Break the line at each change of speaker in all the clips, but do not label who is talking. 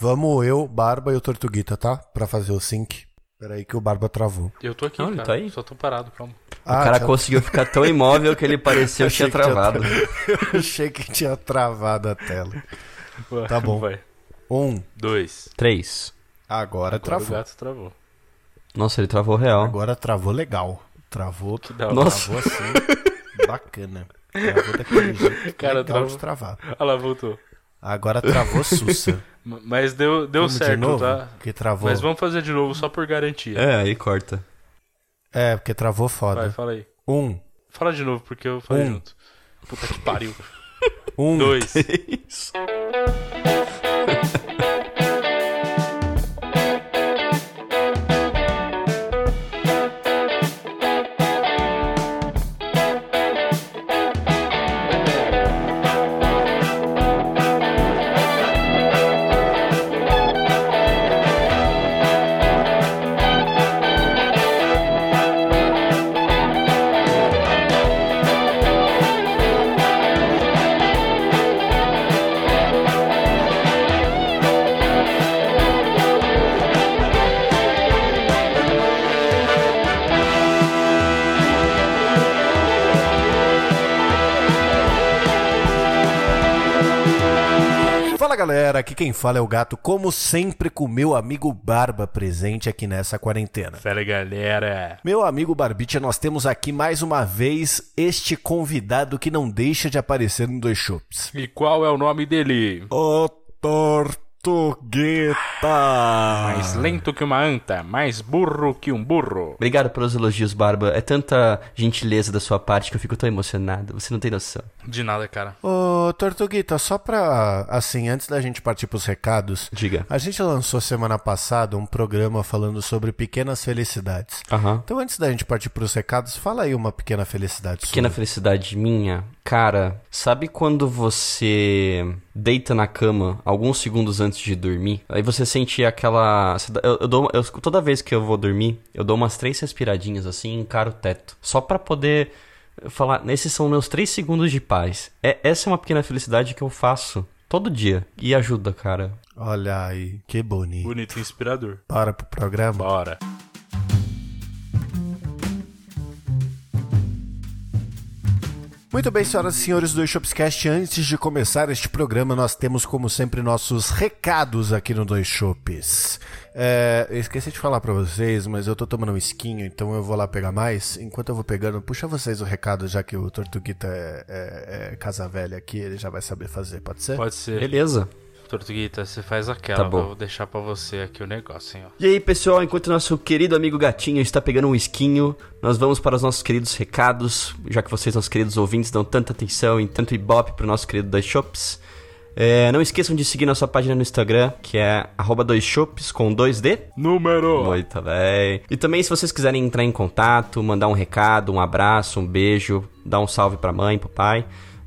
Vamos eu, Barba e o Tortuguita, tá? Pra fazer o sync. Peraí que o Barba travou.
Eu tô aqui,
Não, ele
cara.
tá aí?
Só tô parado, calma.
o cara
tinha-
conseguiu ficar tão imóvel que ele pareceu que tinha
Achei que tinha
travado.
Eu achei que tinha travado a tela.
Ué,
Tá bom.
Vai.
Um.
Dois.
Três.
Agora,
Agora o
travou.
gato travou.
Nossa, ele travou real.
Agora travou legal. Travou,
Que da hora.
Nossa.
travou assim. bacana. Travou daquele jeito.
Cara,
legal
travou.
de travar.
Olha lá, voltou.
Agora travou sussa.
Mas deu, deu
Vamos de
certo,
novo?
tá?
Que travou.
Mas vamos fazer de novo só por garantia.
É, aí corta.
É, porque travou
Vai,
foda.
fala aí.
Um.
Fala de novo, porque eu falei
Um.
junto. Puta que pariu.
Um.
Dois.
Isso.
Galera, aqui quem fala é o gato, como sempre com meu amigo Barba presente aqui nessa quarentena.
Fala, galera.
Meu amigo Barbicha, nós temos aqui mais uma vez este convidado que não deixa de aparecer no Dois Shops.
E qual é o nome dele?
O Tortuguita!
Mais lento que uma anta, mais burro que um burro.
Obrigado pelos elogios, Barba. É tanta gentileza da sua parte que eu fico tão emocionado. Você não tem noção.
De nada, cara.
Ô Tortuguita, só pra, assim, antes da gente partir pros recados,
Diga.
a gente lançou semana passada um programa falando sobre pequenas felicidades.
Aham.
Então antes da gente partir pros recados, fala aí uma pequena felicidade
Pequena
sua.
felicidade minha, cara, sabe quando você deita na cama alguns segundos antes de dormir? Aí você sente aquela. Eu, eu dou, eu- toda vez que eu vou dormir, eu dou umas três respiradinhas assim e encaro o teto. Só pra poder falar, esses são meus três segundos de paz. É, essa é uma pequena felicidade que eu faço todo dia. E ajuda, cara.
Olha aí, que bonito.
Bonito e inspirador.
Para pro programa.
Bora.
Muito bem, senhoras e senhores do Shopscast, antes de começar este programa, nós temos, como sempre, nossos recados aqui no Dois Shops. É, eu esqueci de falar pra vocês, mas eu tô tomando um esquinho, então eu vou lá pegar mais. Enquanto eu vou pegando, puxa vocês o recado, já que o Tortuguita é, é- é casa velha aqui, ele já vai saber fazer, pode ser?
Pode ser.
Beleza.
Tortuguita, você faz aquela.
Tá bom.
Vou deixar pra você aqui o negócio, hein, ó.
E aí, pessoal, enquanto nosso querido amigo Gatinho está pegando um esquinho, nós vamos para os nossos queridos recados, já que vocês, nossos queridos ouvintes, dão tanta atenção e tanto ibope pro nosso querido Dois Shops. É, não esqueçam de seguir nossa página no Instagram, que é arroba dois shops com 2D.
Número!
Muito bem. E também, se vocês quiserem entrar em contato, mandar um recado, um abraço, um beijo, dar um salve pra mãe, pro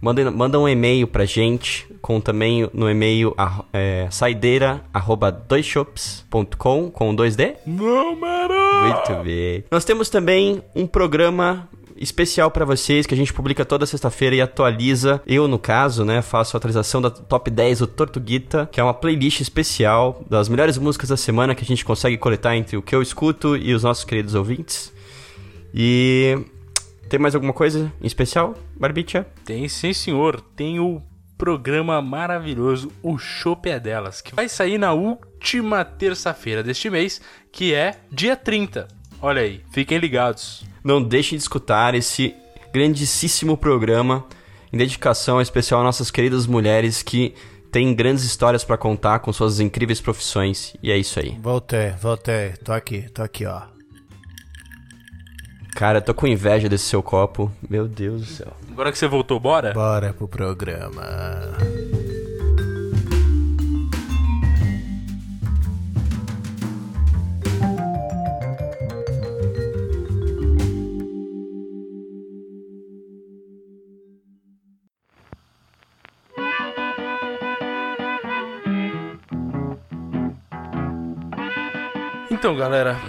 mandem, manda um e-mail pra gente, com também no e-mail arro- é, saideira, arroba doisshops.com, com 2D.
Número!
Muito bem. Nós temos também um programa especial pra vocês que a gente publica toda sexta-feira e atualiza. Eu, no caso, né, faço a atualização da Top 10 do Tortuguita, que é uma playlist especial das melhores músicas da semana que a gente consegue coletar entre o que eu escuto e os nossos queridos ouvintes. E tem mais alguma coisa em especial, Barbicha?
Tem sim, senhor. Tem o programa maravilhoso O Chopp é Delas, que vai sair na última terça-feira deste mês, que é dia 30. Olha aí, fiquem ligados.
Não deixem de escutar esse grandíssimo programa em dedicação especial a nossas queridas mulheres que têm grandes histórias pra contar com suas incríveis profissões. E é isso aí.
Voltei, voltei, tô aqui, tô aqui, ó.
Cara, eu tô com inveja desse seu copo. Meu Deus do céu.
Agora que você voltou, bora?
Bora pro programa.
Então, galera,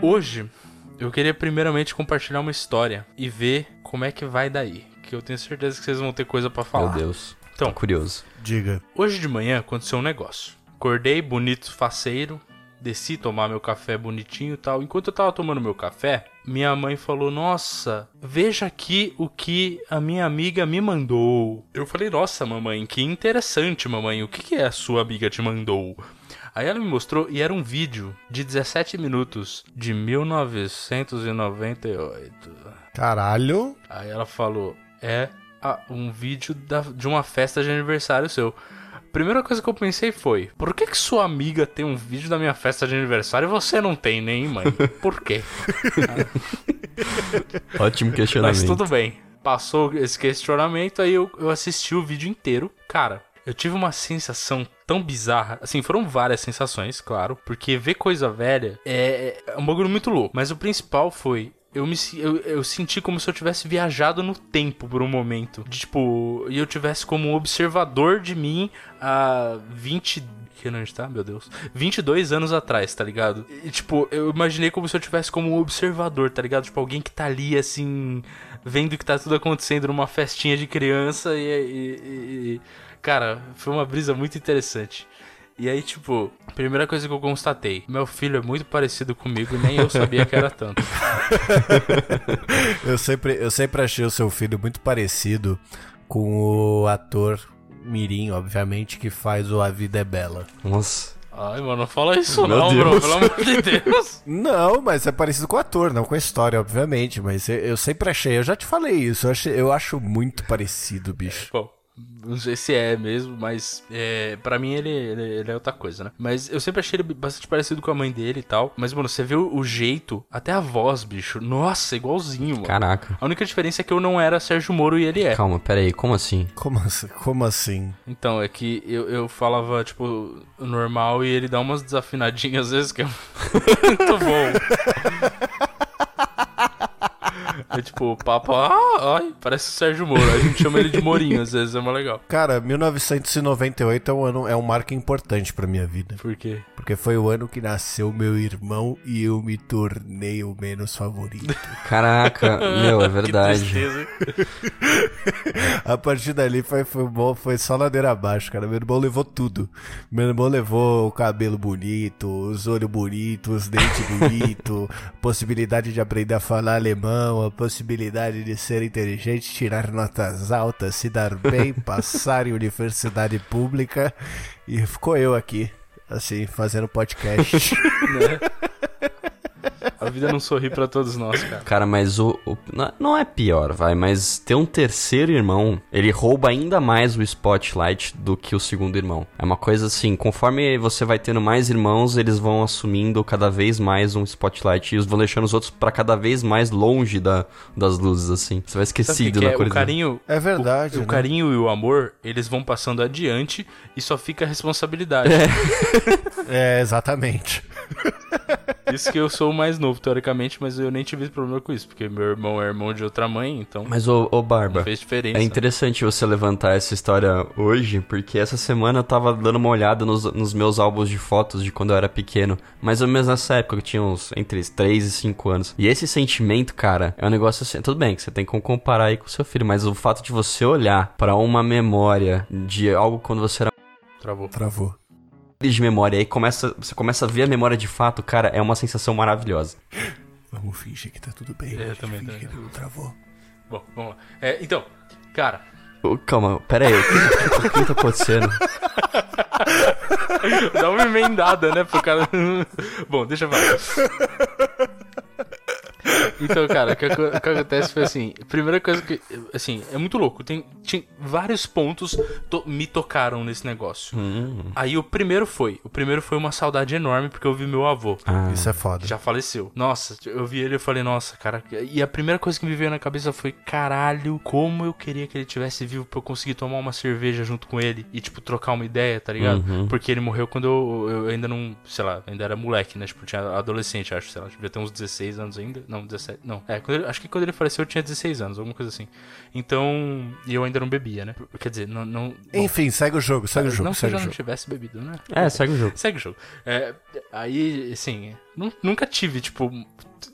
hoje eu queria primeiramente compartilhar uma história e ver como é que vai daí. Que eu tenho certeza que vocês vão ter coisa pra falar.
Meu Deus.
Então,
Tô curioso.
Diga.
Hoje de manhã aconteceu um negócio. Acordei, bonito, faceiro. Desci tomar meu café bonitinho e tal. Enquanto eu tava tomando meu café, minha mãe falou: Nossa, veja aqui o que a minha amiga me mandou. Eu falei: Nossa, mamãe, que interessante, mamãe. O que, que é a sua amiga te mandou? Aí ela me mostrou e era um vídeo de 17 minutos de 1998.
Caralho.
Aí ela falou: É ah, um vídeo da- de uma festa de aniversário seu. Primeira coisa que eu pensei foi: Por que, que sua amiga tem um vídeo da minha festa de aniversário e você não tem, nem mãe? Por quê?
Ótimo questionamento.
Mas tudo bem. Passou esse questionamento, aí eu, eu assisti o vídeo inteiro. Cara, eu tive uma sensação tão bizarra. Assim, foram várias sensações, claro. Porque ver coisa velha é, é um bagulho muito louco. Mas o principal foi. Eu, me, eu, eu senti como se eu tivesse viajado no tempo por um momento. De, tipo, e eu tivesse como um observador de mim há 20 que ano a gente tá? Meu Deus. 22 anos atrás, tá ligado? E, tipo, eu imaginei como se eu tivesse como um observador, tá ligado? Tipo, alguém que tá ali, assim, vendo que tá tudo acontecendo numa festinha de criança e- e- e- cara, foi uma brisa muito interessante. E aí, tipo, primeira coisa que eu constatei: meu filho é muito parecido comigo e nem eu sabia que era tanto.
Eu sempre, eu sempre achei o seu filho muito parecido com o ator Mirim, obviamente, que faz o A Vida é Bela.
Nossa.
Ai, mano, não fala isso
Meu
não,
Deus.
bro, pelo amor de Deus.
Não, mas é parecido com o ator, não com a história, obviamente. Mas eu, eu sempre achei, eu já te falei isso, eu, achei- eu acho muito parecido, bicho.
Bom, não sei se é mesmo, mas é, para mim ele, ele, ele é outra coisa, né? Mas eu sempre achei ele bastante parecido com a mãe dele e tal. Mas, mano, você vê o, jeito, até a voz, bicho. Nossa, igualzinho, mano.
Caraca.
A única diferença é que eu não era Sérgio Moro e ele é.
Calma, pera aí, como assim?
Como assim? Como assim?
Então, é que eu, eu falava, tipo, normal e ele dá umas desafinadinhas às vezes que é muito bom. É tipo, o papo, ah, ai, parece o Sérgio Moro. A gente chama ele de Morinho, às vezes é mais legal.
Cara, 1998 é um ano, é um marco importante pra minha vida.
Por quê?
Porque foi o ano que nasceu meu irmão e eu me tornei o menos favorito.
Caraca, meu, é
Que
verdade.
A partir dali foi, foi, bom, foi só ladeira abaixo, cara. Meu irmão levou tudo. Meu irmão levou o cabelo bonito, os olhos bonitos, os dentes bonitos, possibilidade de aprender a falar alemão, a possibilidade de ser inteligente, tirar notas altas, se dar bem, passar em universidade pública. E ficou eu aqui, assim, fazendo podcast.
Né? A vida não sorri pra todos nós, cara.
Cara, mas o, o- não- é pior, vai, mas ter um terceiro irmão, ele rouba ainda mais o spotlight do que o segundo irmão. É uma coisa assim, conforme você vai tendo mais irmãos, eles vão assumindo cada vez mais um spotlight e os vão deixando os outros pra cada vez mais longe da, das luzes, assim. Você vai
o
esquecido
que
na
é? O
coisa.
carinho.
É verdade,
O, o
né?
carinho e o amor, eles vão passando adiante e só fica a responsabilidade.
É, exatamente.
Isso que eu sou o mais novo, teoricamente, mas eu nem tive problema com isso, porque meu irmão é irmão de outra mãe, então
Mas, ô, ô Barba,
não fez diferença.
É interessante você levantar essa história hoje, porque essa semana eu tava dando uma olhada nos, nos meus álbuns de fotos de quando eu era pequeno. Mais ou menos nessa época, eu tinha uns entre 3 e 5 anos. E esse sentimento, cara, é um negócio assim. Tudo bem que você tem como comparar aí com o seu filho, mas o fato de você olhar pra uma memória de algo quando você era
Travou.
Travou.
De memória, aí começa, você começa a ver a memória de fato, cara, é uma sensação maravilhosa.
Vamos fingir que tá tudo bem.
É,
Vamos
também, também.
que não travou.
Bom, vamos lá. É, então, cara,
Ô, Calma, pera aí, o que, o que tá acontecendo?
dá uma emendada, né, pro cara. Bom, deixa eu falar. Então, cara, o que, o que acontece foi assim: primeira coisa que. Assim, é muito louco. Tem, tinha vários pontos to- me tocaram nesse negócio. Aí o primeiro foi: o primeiro foi uma saudade enorme porque eu vi meu avô.
Ah,
Isso é foda.
já faleceu. Nossa, eu vi ele e falei, nossa, cara. E a primeira coisa que me veio na cabeça foi, caralho, como eu queria que ele tivesse vivo pra eu conseguir tomar uma cerveja junto com ele e, tipo, trocar uma ideia, tá ligado?
Uhum.
Porque ele morreu quando eu, eu ainda não, sei lá, ainda era moleque, né? Tipo, tinha adolescente, acho, sei lá, devia ter uns 16 anos ainda. Não, 17. 17. Não, é, quando ele- acho que quando ele faleceu eu tinha 16 anos, alguma coisa assim. Então, e eu ainda não bebia, né? Quer dizer, não. não
Enfim, segue o jogo, segue o jogo,
não que eu já não tivesse bebido, né?
É, segue o jogo.
Segue o jogo. É, aí, assim, nunca tive, tipo.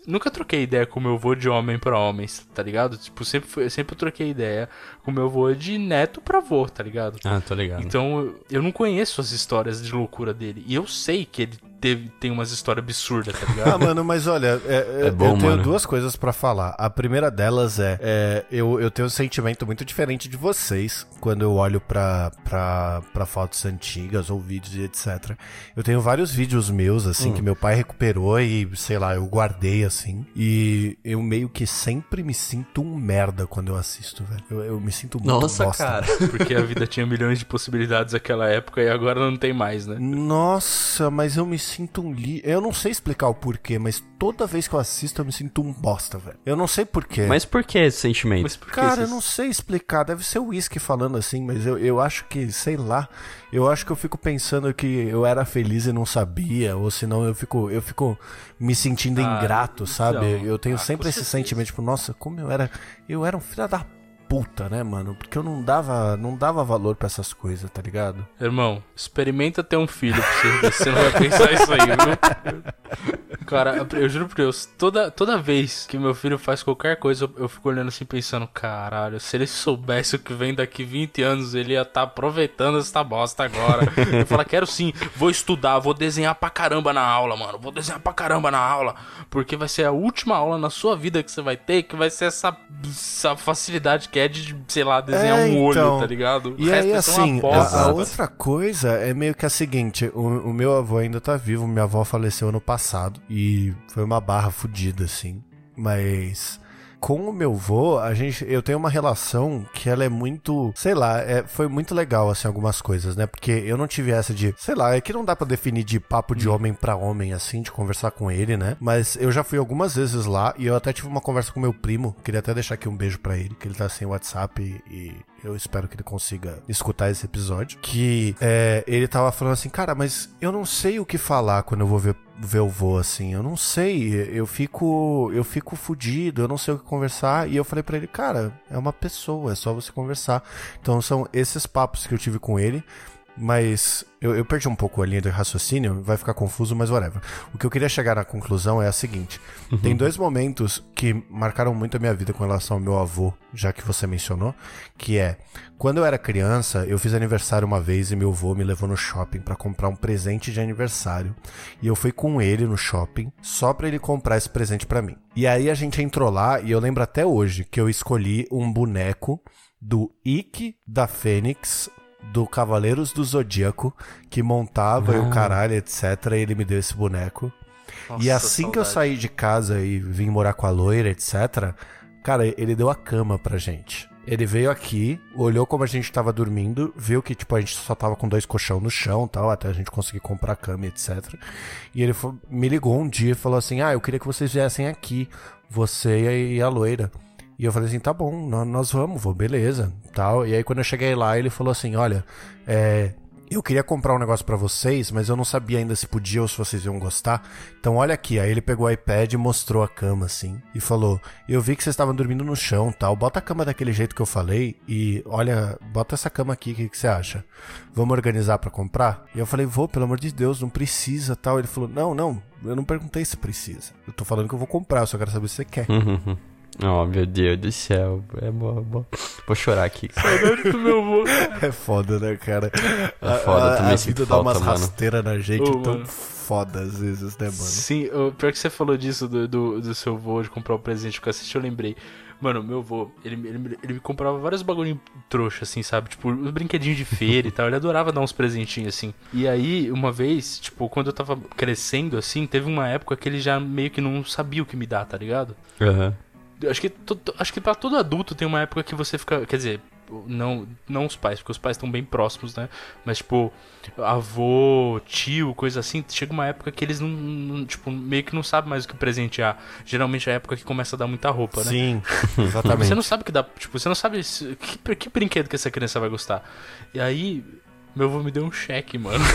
Nunca troquei ideia com meu avô de homem pra homem, tá ligado? Tipo, sempre, foi- sempre troquei ideia com meu avô de neto pra avô, tá ligado?
Ah, tô ligado.
Então, eu- não conheço as histórias de loucura dele. E eu sei que ele teve, tem umas histórias absurdas, tá
Ah,
ligado?
mano, mas olha, é, é,
É bom,
eu tenho
mano.
duas coisas pra falar. A primeira delas é, é, eu, eu tenho um sentimento muito diferente de vocês quando eu olho pra, pra, pra fotos antigas ou vídeos e etc. Eu tenho vários vídeos meus, assim,
Hum.
que meu pai recuperou e, sei lá, eu guardei, assim. E eu meio que sempre me sinto um merda quando eu assisto, velho. Eu, eu me sinto muito
Nossa,
bosta.
cara.
Porque a vida tinha milhões de possibilidades naquela época e agora não tem mais, né?
Nossa, mas eu me sinto um li... Eu não sei explicar o porquê, mas toda vez que eu assisto eu me sinto um bosta, velho. Eu não sei porquê.
Mas por que esse sentimento?
Mas por que
Cara, eu
esses-
não sei explicar. Deve ser o uísque falando assim, mas eu, eu acho que, sei lá. Eu acho que eu fico pensando que eu era feliz e não sabia, ou senão eu fico, eu fico me sentindo
Ah,
ingrato, sabe?
então,
eu tenho
ah,
sempre esse
certeza.
sentimento, tipo, nossa, como eu era. Eu era um filho da puta, né, mano? Porque eu não dava, não dava valor pra essas coisas, tá ligado?
Irmão, experimenta ter um filho pra você você não vai pensar isso aí, viu? Cara, eu juro por Deus, toda, toda vez que meu filho faz qualquer coisa, eu, eu fico olhando assim pensando, caralho, se ele soubesse o que vem daqui 20 anos, ele ia estar aproveitando essa bosta agora. Eu falo, quero sim, vou estudar, vou desenhar pra caramba na aula, mano. Vou desenhar pra caramba na aula. Porque vai ser a última aula na sua vida que você vai ter, que vai ser essa, essa facilidade que é de, sei lá, desenhar
É,
um olho,
então.
tá ligado? O
E
resto
aí,
uma
assim, a, a outra coisa é meio que a seguinte: o, o meu avô ainda tá vivo, minha avó faleceu ano passado e foi uma barra fodida, assim. Mas com o meu avô, a gente, eu tenho uma relação que ela é muito, sei lá, é, foi muito legal, assim, algumas coisas, né? Porque eu não tive essa de, sei lá, é que não dá pra definir de papo de homem pra homem, assim, de conversar com ele, né? Mas eu já fui algumas vezes lá e eu até tive uma conversa com meu primo, queria até deixar aqui um beijo pra ele, que ele tá sem WhatsApp e, e eu espero que ele consiga escutar esse episódio. Que é, ele tava falando assim, cara, mas eu não sei o que falar quando eu vou ver, ver o vô, assim. Eu não sei, eu fico. Eu fico fudido, eu não sei o que conversar. E eu falei pra ele, cara, é uma pessoa, é só você conversar. Então são esses papos que eu tive com ele. Mas eu, eu perdi um pouco a linha de raciocínio, vai ficar confuso, mas whatever. O que eu queria chegar na conclusão é a seguinte: tem dois momentos que marcaram muito a minha vida com relação ao meu avô, já que você mencionou, que é quando eu era criança, eu fiz aniversário uma vez e meu avô me levou no shopping pra comprar um presente de aniversário. E eu fui com ele no shopping só pra ele comprar esse presente pra mim. E aí a gente entrou lá e eu lembro até hoje que eu escolhi um boneco do Ike da Fênix do Cavaleiros do Zodíaco, que montava e o caralho, etc. E ele me deu esse boneco. e
Nossa,
assim que eu saí de casa e vim morar com a loira, etc., cara, ele deu a cama pra gente. Ele veio aqui, olhou como a gente tava dormindo, viu que, tipo, a gente só tava com dois colchão no chão tal, até a gente conseguir comprar cama, etc. E ele fo- me ligou um dia e falou assim: Ah, eu queria que vocês viessem aqui, você e a loira. E eu falei assim, tá bom, nó- nós vamos, vou, beleza, tal. E aí quando eu cheguei lá, ele falou assim, olha, é, eu queria comprar um negócio pra vocês, mas eu não sabia ainda se podia ou se vocês iam gostar. Então olha aqui, aí ele pegou o iPad e mostrou a cama assim e falou: "Eu vi que vocês estavam dormindo no chão, tal. Bota a cama daquele jeito que eu falei e olha, bota essa cama aqui, o que, que você acha? Vamos organizar pra comprar?" E eu falei: "Vou, pelo amor de Deus, não precisa, tal". Ele falou: "Não, não, eu não perguntei se precisa. Eu tô falando que eu vou comprar, eu só quero saber se você quer".
Oh, meu Deus do céu. É bom, bom. Vou chorar aqui.
Saudade do meu avô.
É foda, né, cara?
É foda,
a,
também
a vida dá umas rasteiras na gente
Ô,
tão
mano.
foda às vezes, né, mano?
Sim, o pior que você falou disso do, do, do seu avô de comprar o presente que eu assisti, eu lembrei. Mano, meu avô, ele, ele, ele me comprava vários bagulhinhos trouxa, assim, sabe? Tipo, os brinquedinhos de feira e tal. Ele adorava dar uns presentinhos, assim. E aí, uma vez, tipo, quando eu tava crescendo, assim, teve uma época que ele já meio que não sabia o que me dar, tá ligado?
Aham.
Eu Acho que, acho que pra todo adulto tem uma época que você fica. Quer dizer, não, não os pais, porque os pais estão bem próximos, né? Mas, tipo, avô, tio, coisa assim, chega uma época que eles não, não, Tipo, meio que não sabem mais o que presentear. Geralmente é a época que começa a dar muita roupa, né?
Sim, exatamente.
Você não sabe o que dá. Tipo, você não sabe que, que brinquedo que essa criança vai gostar. E aí, meu avô me deu um cheque, mano.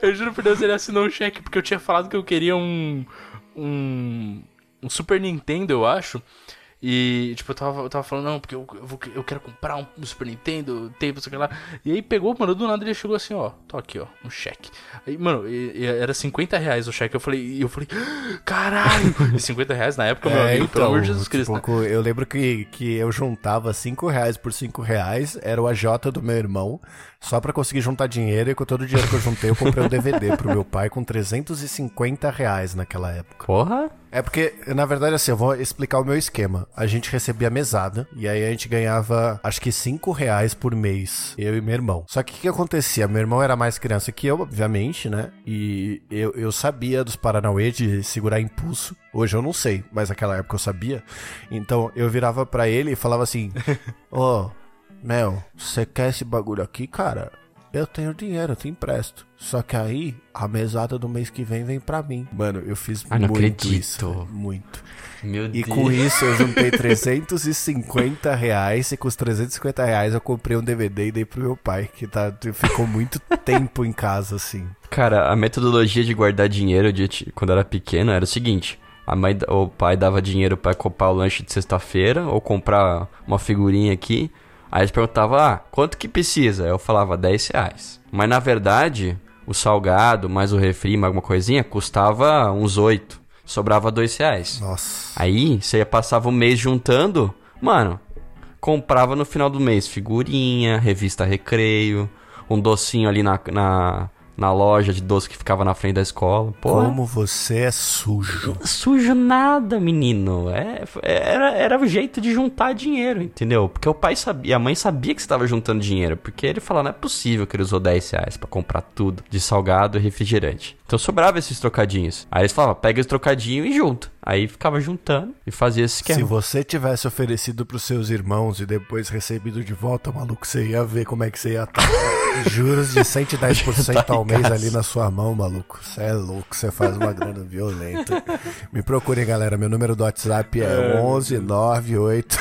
Eu juro por Deus, ele assinou um cheque porque eu tinha falado que eu queria um. um, um Super Nintendo, eu acho. E, tipo, eu tava, eu tava falando, não, porque eu, eu, vou, eu quero comprar um Super Nintendo, tempo, sei lá. E aí pegou, mano, do nada ele chegou assim, ó, tô aqui, ó, um cheque. Aí, mano, e, e era 50 reais o cheque. Eu falei, e eu falei, caralho! E 50 reais na época, meu
É,
amigo, pelo
então,
amor de Jesus Cristo. né?
tipo, eu lembro que, que eu juntava 5 reais por 5 reais, era o AJ do meu irmão, só pra conseguir juntar dinheiro, e com todo o dinheiro que eu juntei, eu comprei um DVD pro meu pai com 350 reais naquela época.
Porra?
É porque, na verdade, assim, eu vou explicar o meu esquema. A gente recebia mesada, e aí a gente ganhava, acho que 5 reais por mês, eu e meu irmão. Só que o que acontecia? Meu irmão era mais criança que eu, obviamente, né? E eu, eu sabia dos Paranauê de segurar impulso. Hoje eu não sei, mas naquela época eu sabia. Então eu virava pra ele e falava assim: Ô, Mel, você quer esse bagulho aqui, cara? Eu tenho dinheiro, eu te empresto. Só que aí, a mesada do mês que vem vem pra mim. Mano, eu fiz
Ah, não
muito
acredito.
isso. Muito.
Meu
E
Deus.
com isso eu juntei 350 reais. E com os 350 reais eu comprei um DVD e dei pro meu pai, que tá, ficou muito tempo em casa, assim.
Cara, a metodologia de guardar dinheiro de, quando era pequeno era o seguinte: a mãe, o pai dava dinheiro pra comprar o lanche de sexta-feira ou comprar uma figurinha aqui. Aí eles perguntavam, ah, quanto que precisa? Eu falava 10 reais. Mas na verdade, o salgado mais o refri, mais alguma coisinha, custava uns 8. Sobrava 2 reais.
Nossa.
Aí você ia passava o mês juntando, mano, comprava no final do mês figurinha, revista Recreio, um docinho ali na, na, na loja de doce que ficava na frente da escola. Pô,
Como você é sujo.
sujo nada, menino. É, era, era o jeito de juntar dinheiro, entendeu? Porque o pai sabia, a mãe sabia que você estava juntando dinheiro. Porque ele falou, não é possível que ele usou 10 reais pra comprar tudo de salgado e refrigerante. Então sobrava esses trocadinhos. Aí eles falavam, pega esse trocadinho e junta. Aí ficava juntando e fazia esse esquema.
Se você tivesse oferecido pros seus irmãos e depois recebido de volta, maluco, você ia ver como é que você ia estar. Juros de 110% ao mês ali na sua mão, maluco. Você é louco, você faz uma grana violenta. Me procurem, galera. Meu número do WhatsApp é 1198.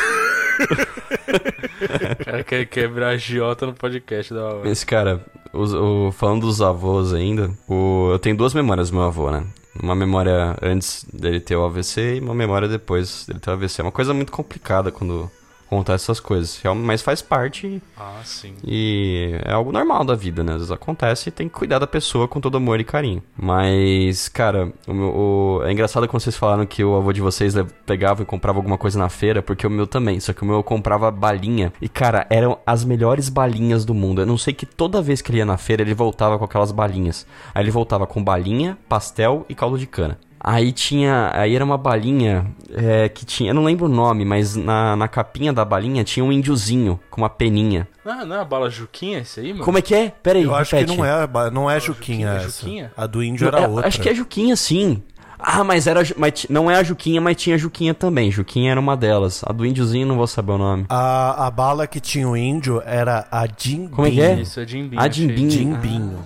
O cara quer quebrar a giota no podcast da hora.
Esse cara, os- o, falando dos avós ainda, o, eu tenho duas memórias do meu avô, né? Uma memória antes dele ter o AVC e uma memória depois dele ter o AVC. É uma coisa muito complicada quando contar essas coisas. Real- Mas faz parte
Ah, sim.
e é algo normal da vida, né? Às vezes acontece e tem que cuidar da pessoa com todo amor e carinho. Mas, cara, o meu- o- é engraçado quando vocês falaram que o avô de vocês pegava e comprava alguma coisa na feira, porque o meu também. Só que o meu comprava balinha. E, cara, eram as melhores balinhas do mundo. Eu não sei que toda vez que ele ia na feira, ele voltava com aquelas balinhas. Aí ele voltava com balinha, pastel e caldo de cana. Aí tinha. Aí era uma balinha é, que tinha. Eu não lembro o nome, mas na, na capinha da balinha tinha um índiozinho com uma peninha.
Não, não é a bala Juquinha esse aí, mano?
Como é que é? Pera aí,
Eu acho que
repete.
não é, não é
Juquinha,
Juquinha
é
essa.
Juquinha?
A do índio era
É,
outra.
Acho que é Juquinha, sim. Ah, mas era. Mas não é a Juquinha, mas tinha Juquinha também. Juquinha era uma delas. A do índiozinho não vou saber o nome.
A, a bala que tinha o índio era a Jimbinho.
Como é que é?
Isso é Jimbinho.
A. Jimbinho.
Jimbinho.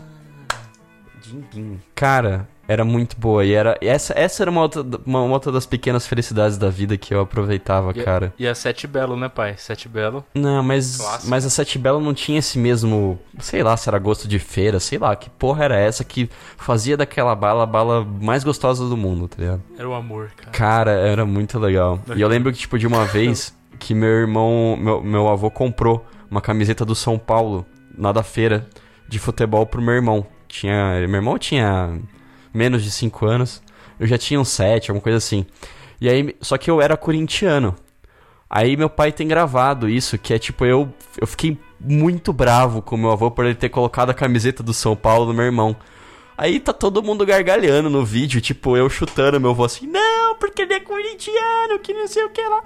Jimbinho. Cara, era muito boa. E era. Essa, essa era uma outra, uma, uma outra das pequenas felicidades da vida que eu aproveitava,
E a-
cara.
E a Sete Belo, né, pai? Sete Belo.
Não, mas,
Clássico.
mas a Sete Belo não tinha esse mesmo. Sei lá se era gosto de feira, sei lá. Que porra era essa que fazia daquela bala a bala mais gostosa do mundo, tá ligado?
Era o amor, cara.
Cara, era muito legal. E eu lembro que, tipo, de uma vez que meu irmão, meu, meu avô comprou uma camiseta do São Paulo lá da feira de futebol pro meu irmão. Tinha, meu irmão tinha menos de 5 anos, eu já tinha uns 7, alguma coisa assim. E aí, só que eu era corintiano. Aí meu pai tem gravado isso, que é tipo, eu, eu fiquei muito bravo com meu avô por ele ter colocado a camiseta do São Paulo no meu irmão. Aí tá todo mundo gargalhando no vídeo, tipo, eu chutando meu avô assim, não, porque ele é corintiano, que não sei o que lá.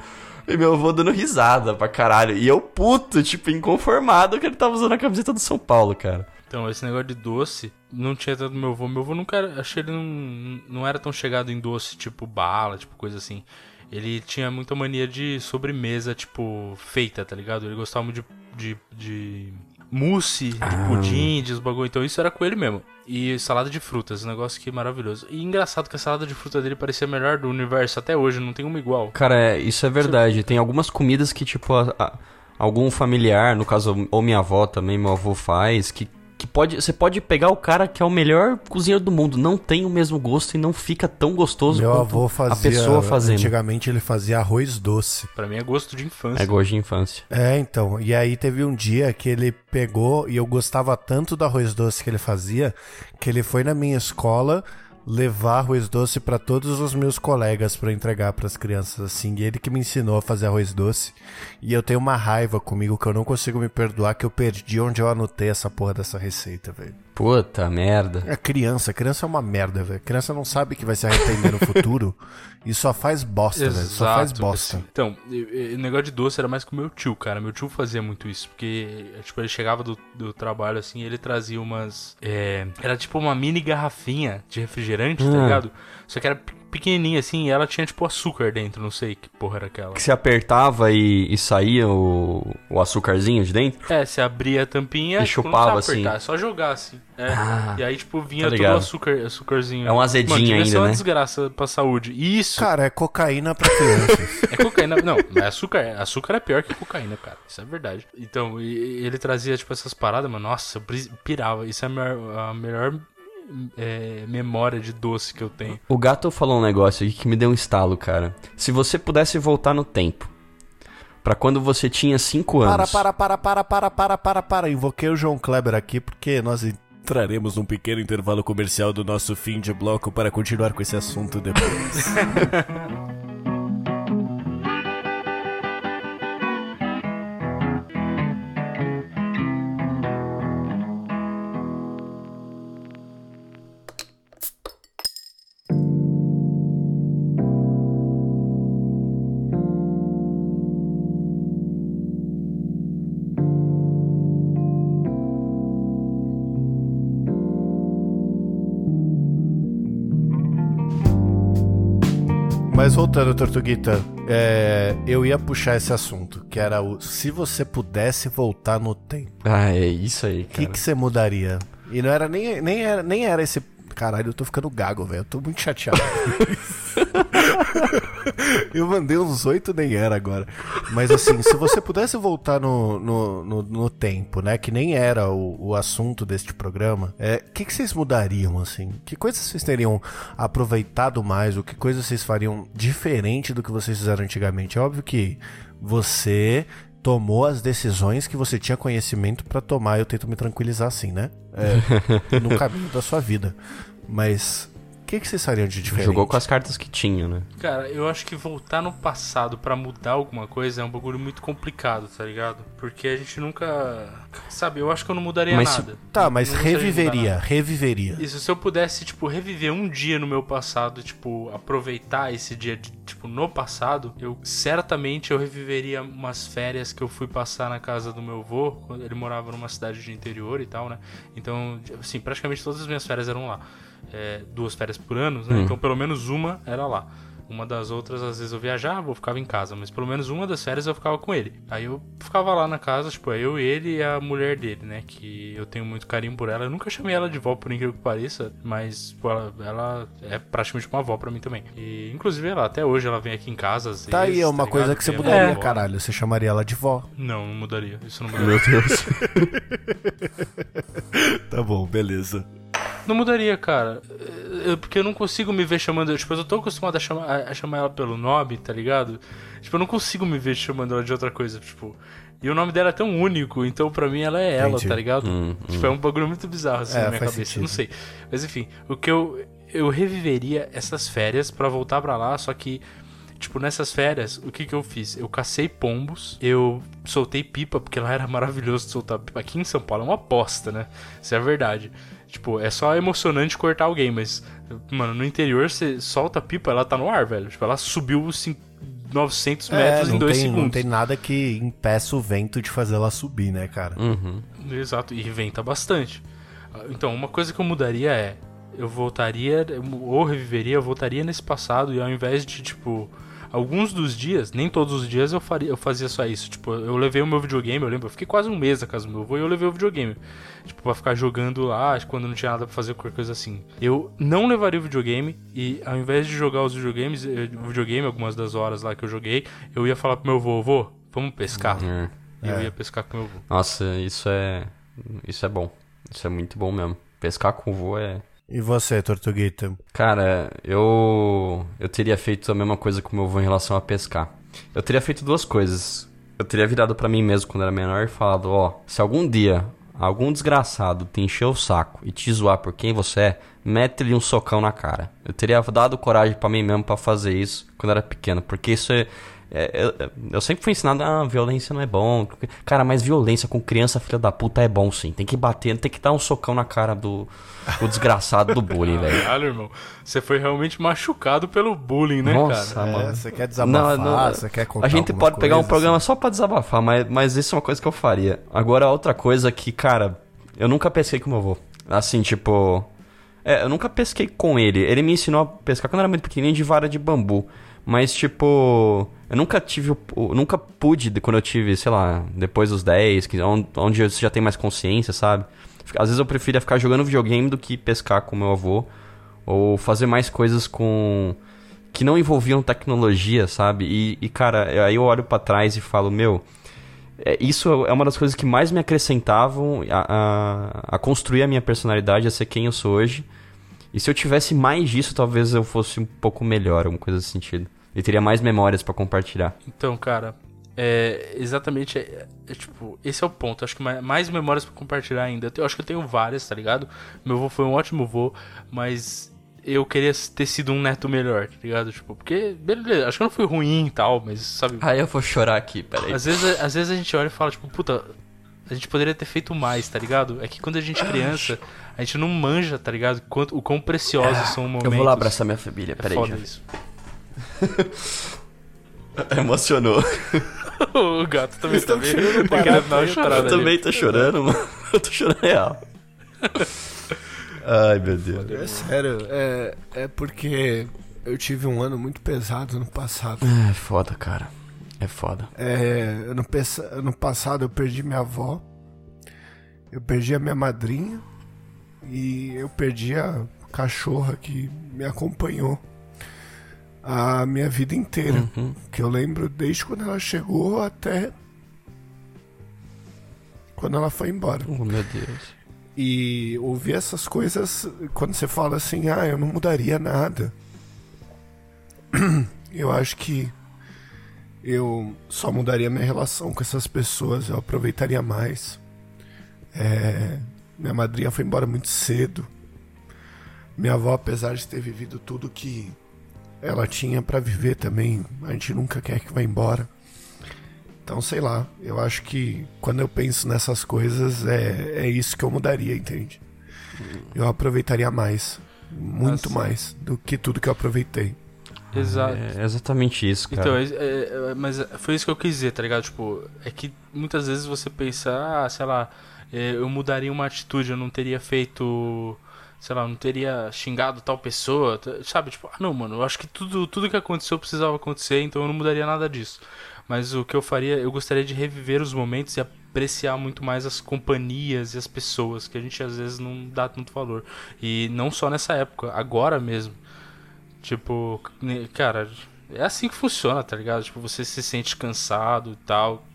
E meu avô dando risada pra caralho. E eu puto, tipo, inconformado que ele tava usando a camiseta do São Paulo, cara.
Então, esse negócio de doce não tinha tanto meu avô. Meu avô nunca era, achei ele não, não era tão chegado em doce, tipo bala, tipo coisa assim. Ele tinha muita mania de sobremesa, tipo, feita, tá ligado? Ele gostava muito de, de, de mousse, de pudim, de os bagulho. Então isso era com ele mesmo. E salada de frutas, um negócio que é maravilhoso. E engraçado que a salada de fruta dele parecia a melhor do universo até hoje, não tem uma igual.
Cara, é, isso é verdade. Tem algumas comidas que, tipo, a- a- algum familiar, no caso, ou minha avó também, meu avô faz, que, que pode, você pode pegar o cara que é o melhor cozinheiro do mundo, não tem o mesmo gosto e não fica tão gostoso
Meu
quanto
avô fazia.
a pessoa fazendo.
Antigamente ele fazia arroz doce.
Pra mim é gosto de infância.
É gosto de infância.
É, então. E aí teve um dia que ele pegou e eu gostava tanto do arroz doce que ele fazia que ele foi na minha escola levar arroz doce para todos os meus colegas para entregar para as crianças assim. E ele que me ensinou a fazer arroz doce. E eu tenho uma raiva comigo que eu não consigo me perdoar que eu perdi onde eu anotei essa porra dessa receita, velho.
Puta merda.
É criança, criança é uma merda, velho. Criança não sabe que vai se arrepender no futuro e só faz bosta, velho. Só faz
Exato,
bosta.
assim. Então, o negócio de doce era mais com o meu tio, cara. Meu tio fazia muito isso. Porque, tipo, ele chegava do, do trabalho assim, ele trazia umas. é, era tipo uma mini garrafinha de refrigerante, tá
Ah.
ligado? Só que era pe- pequenininha assim e ela tinha tipo açúcar dentro, não sei que porra era aquela.
Que você apertava e, e saía o, o açúcarzinho de dentro?
É, você abria a tampinha
E
tipo,
chupava,
apertar,
assim.
é só jogar assim. É.
Ah,
e aí, tipo, vinha
tá
todo o açúcar, açúcarzinho.
É um azedinho
Mano,
ainda,
ser uma
né?
desgraça pra saúde. Isso!
Cara, é cocaína pra crianças.
É cocaína. Não, mas açúcar, açúcar é pior que cocaína, cara. Isso é verdade. Então, ele trazia, tipo, essas paradas, mano. Nossa, eu pirava. Isso é a melhor, a melhor é, memória de doce que eu tenho.
O gato falou um negócio aqui que me deu um estalo, cara. Se você pudesse voltar no tempo, pra quando você tinha 5
para,
anos.
para, para, para, para, para, para, para. Invoquei o João Kleber aqui porque nós entraremos num pequeno intervalo comercial do nosso fim de bloco para continuar com esse assunto depois. Mas voltando, Tortuguita, é, eu ia puxar esse assunto, que era o se você pudesse voltar no tempo,
Ah, é isso aí,
o que,
cara.
que você mudaria? E não era nem, nem, era, nem era esse. Caralho, eu tô ficando gago, velho. Eu tô muito chateado. eu mandei uns oito, nem era agora. Mas assim, se você pudesse voltar no, no, no, no tempo, né? Que nem era o, o assunto deste programa, é, o que, que vocês mudariam, assim? Que coisas vocês teriam aproveitado mais? O que coisas vocês fariam diferente do que vocês fizeram antigamente? É óbvio que você tomou as decisões que você tinha conhecimento pra tomar. Eu tento me tranquilizar assim, né? É, no caminho da sua vida. Mas que, que vocês fariam de diferente?
Jogou com as cartas que tinha, né?
Cara, eu acho que voltar no passado pra mudar alguma coisa é um bagulho muito complicado, tá ligado? Porque a gente nunca. Sabe, eu acho que eu não mudaria
Mas se-
nada.
Tá, mas
Não
reviveria, reviveria.
Isso, se eu pudesse, tipo, reviver um dia no meu passado, tipo, aproveitar esse dia, de, tipo, no passado, eu certamente eu reviveria umas férias que eu fui passar na casa do meu avô, quando ele morava numa cidade de interior e tal, né? Então, assim, praticamente todas as minhas férias eram lá. É, duas férias por ano, né?
Hum.
Então, pelo menos uma era lá. Uma das outras, às vezes eu viajava, eu ficava em casa, mas pelo menos uma das férias eu ficava com ele. Aí eu ficava lá na casa, tipo, eu, ele e a mulher dele, né? Que eu tenho muito carinho por ela. Eu nunca chamei ela de vó, por incrível que pareça, mas pô, ela, ela é praticamente uma avó pra mim também. E inclusive ela, até hoje, ela vem aqui em casa. Às
Tá aí, é uma
ligado?
coisa que você mudaria,
embora.
caralho. Você chamaria ela de vó.
Não, não mudaria. Isso não mudaria.
Meu Deus.
Tá bom, beleza.
Não mudaria, cara. Eu- porque eu não consigo me ver chamando. Tipo, eu tô acostumado a chamar, a chamar ela pelo nome, tá ligado? Tipo, eu não consigo me ver chamando ela de outra coisa, tipo. E o nome dela é tão único, então pra mim ela é ela,
Entendi.
tá ligado?
Hum,
Tipo, é um bagulho muito bizarro assim
É,
na minha cabeça.
sentido.
Não sei. Mas enfim, o que eu. Eu reviveria essas férias pra voltar pra lá, só que. Tipo, nessas férias, o que que eu fiz? Eu cacei pombos, eu soltei pipa, porque lá era maravilhoso de soltar pipa. Aqui em São Paulo é uma aposta, né? Isso é verdade. Tipo, é só emocionante cortar alguém, mas, mano, no interior você solta a pipa, ela tá no ar, velho. Tipo, ela subiu os cin- 900 metros
É,
em
não
dois
tem,
segundos.
não tem nada que impeça o vento de fazer ela subir, né, cara?
Uhum.
Exato, e venta bastante. Ah, Então, uma coisa que eu mudaria é. Eu voltaria, ou reviveria, eu voltaria nesse passado e ao invés de, tipo. Alguns dos dias, nem todos os dias eu, faria, eu fazia só isso. Tipo, eu levei o meu videogame, eu lembro, eu fiquei quase um mês na casa do meu avô e eu levei o videogame. Tipo, pra ficar jogando lá, quando não tinha nada pra fazer, qualquer coisa assim. Eu não levaria o videogame e ao invés de jogar os videogames, eh, o videogame, algumas das horas lá que eu joguei, eu ia falar pro meu avô, vô, vamos pescar.
É.
E eu ia pescar com meu avô.
Nossa, isso é. Isso é bom. Isso é muito bom mesmo. Pescar com voo é.
E você, Tortuguita?
Cara, eu. Eu teria feito a mesma coisa com meu avô em relação a pescar. Eu teria feito duas coisas. Eu teria virado pra mim mesmo quando era menor e falado: Ó, se algum dia algum desgraçado te encher o saco e te zoar por quem você é, mete-lhe um socão na cara. Eu teria dado coragem pra mim mesmo pra fazer isso quando era pequeno, porque isso é. É- eu, eu sempre fui ensinado, ah, violência não é bom. Cara, mas violência com criança, filha da puta, é bom sim. Tem que bater, tem que dar um socão na cara do, do desgraçado do bullying, velho.
Caralho, irmão. Você foi realmente machucado pelo bullying, né,
Nossa,
cara?
mano.
É, você quer desabafar?
Não, não,
você quer contar
A gente pode pegar um
coisa,
programa
assim?
só pra desabafar, mas, mas isso é uma coisa que eu faria. Agora, outra coisa que, cara, eu nunca pesquei com meu avô. Assim, tipo. É, eu nunca pesquei com ele. Ele me ensinou a pescar quando eu era muito pequenininho de vara de bambu. Mas, tipo. Eu nunca tive. o- nunca pude, de- quando eu tive, sei lá, depois dos 10, 15, onde, você já tem mais consciência, sabe? Às vezes eu preferia ficar jogando videogame do que pescar com meu avô. Ou fazer mais coisas com. que não envolviam tecnologia, sabe? E, e, cara, aí eu olho pra trás e falo, meu. é, isso é uma das coisas que mais me acrescentavam a, a, a construir a minha personalidade, a ser quem eu sou hoje. E se eu tivesse mais disso, talvez eu fosse um pouco melhor, alguma coisa nesse sentido. E teria mais memórias pra compartilhar.
Então, cara, é exatamente. É, é, tipo, esse é o ponto. Acho que mais, mais memórias pra compartilhar ainda. Eu, tenho- acho que eu tenho várias, tá ligado? Meu avô foi um ótimo avô, mas eu queria ter sido um neto melhor, tá ligado? Tipo, porque, beleza, acho que eu não fui ruim e tal, mas sabe.
Ah, eu vou chorar aqui, peraí.
Às vezes, às vezes a gente olha e fala, tipo, puta, a gente poderia ter feito mais, tá ligado? É que quando a gente é criança, a gente não manja, tá ligado? Quanto, o quão preciosos são momentos.
Eu vou lá abraçar minha família,
É
peraí.
foda
já.
isso.
Emocionou.
o gato também tá bem.
tirando
Tá querendo dar chorada
Eu
ali.
também tô chorando, mano. Eu tô chorando real. Ai, meu Deus.
É sério, é, é porque eu tive um ano muito pesado ano passado.
É foda, cara. É foda.
É, ano, pes- ano passado eu perdi minha avó, eu perdi a minha madrinha e eu perdi a cachorra que me acompanhou a minha vida inteira.
Uhum.
Que eu lembro desde quando ela chegou até quando ela foi embora.
Oh, meu Deus.
E ouvir essas coisas, quando você fala assim, ah, eu não mudaria nada. Eu acho que eu só mudaria minha relação com essas pessoas, eu aproveitaria mais. É, minha madrinha foi embora muito cedo. Minha avó, apesar de ter vivido tudo que ela tinha pra viver também, a gente nunca quer que vá embora. Então, sei lá, eu acho que quando eu penso nessas coisas, é, é isso que eu mudaria, entende? Eu aproveitaria mais, muito
Assim.
mais, do que tudo que eu aproveitei.
Exato.
É exatamente isso, cara.
Então, é- é- é- mas foi isso que eu quis dizer, tá ligado? Tipo, é que muitas vezes você pensa, ah, sei lá, é, eu mudaria uma atitude, eu não teria feito, sei lá, não teria xingado tal pessoa, sabe? Tipo, ah, não, mano, eu acho que tudo, tudo que aconteceu precisava acontecer, então eu não mudaria nada disso. Mas o que eu faria, eu gostaria de reviver os momentos e apreciar muito mais as companhias e as pessoas, que a gente às vezes não dá tanto valor. E não só nessa época, agora mesmo. Tipo, ne- cara, é assim que funciona, tá ligado? Tipo, você se sente cansado e tal,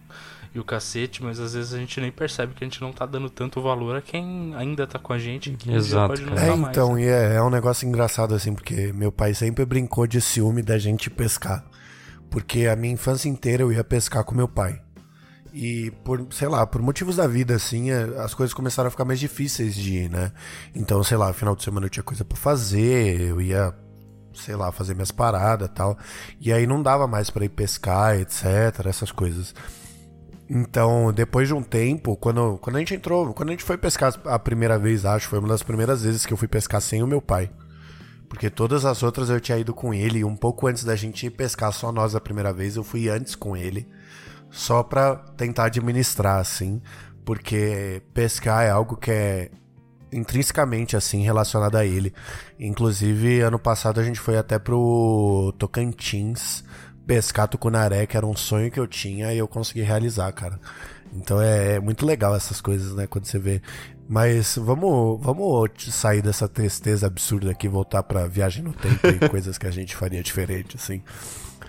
e o cacete, mas às vezes a gente nem percebe que a gente não tá dando tanto valor a quem ainda tá com a gente. Que
Exato,
pode não
cara.
É,
tá mais.
então, e é, é um negócio engraçado assim, porque meu pai sempre brincou de ciúme da gente pescar. Porque a minha infância inteira eu ia pescar com meu pai. E por, sei lá, por motivos da vida, assim, é, as coisas começaram a ficar mais difíceis de ir, né? Então, sei lá, final de semana eu tinha coisa pra fazer, eu ia, sei lá, fazer minhas paradas e tal. E aí não dava mais pra ir pescar, etc, essas coisas. Então, depois de um tempo, quando, quando a gente entrou, quando a gente foi pescar a primeira vez, acho, foi uma das primeiras vezes que eu fui pescar sem o meu pai. Porque todas as outras eu tinha ido com ele, e um pouco antes da gente ir pescar só nós a primeira vez, eu fui antes com ele, só pra tentar administrar, assim, porque pescar é algo que é intrinsecamente, assim, relacionado a ele. Inclusive, ano passado a gente foi até pro Tocantins pescar tucunaré, que era um sonho que eu tinha e eu consegui realizar, cara. Então é, é muito legal essas coisas, né, quando você vê. Mas vamos, vamos sair dessa tristeza absurda aqui, voltar pra viagem no tempo e coisas que a gente faria diferente, assim.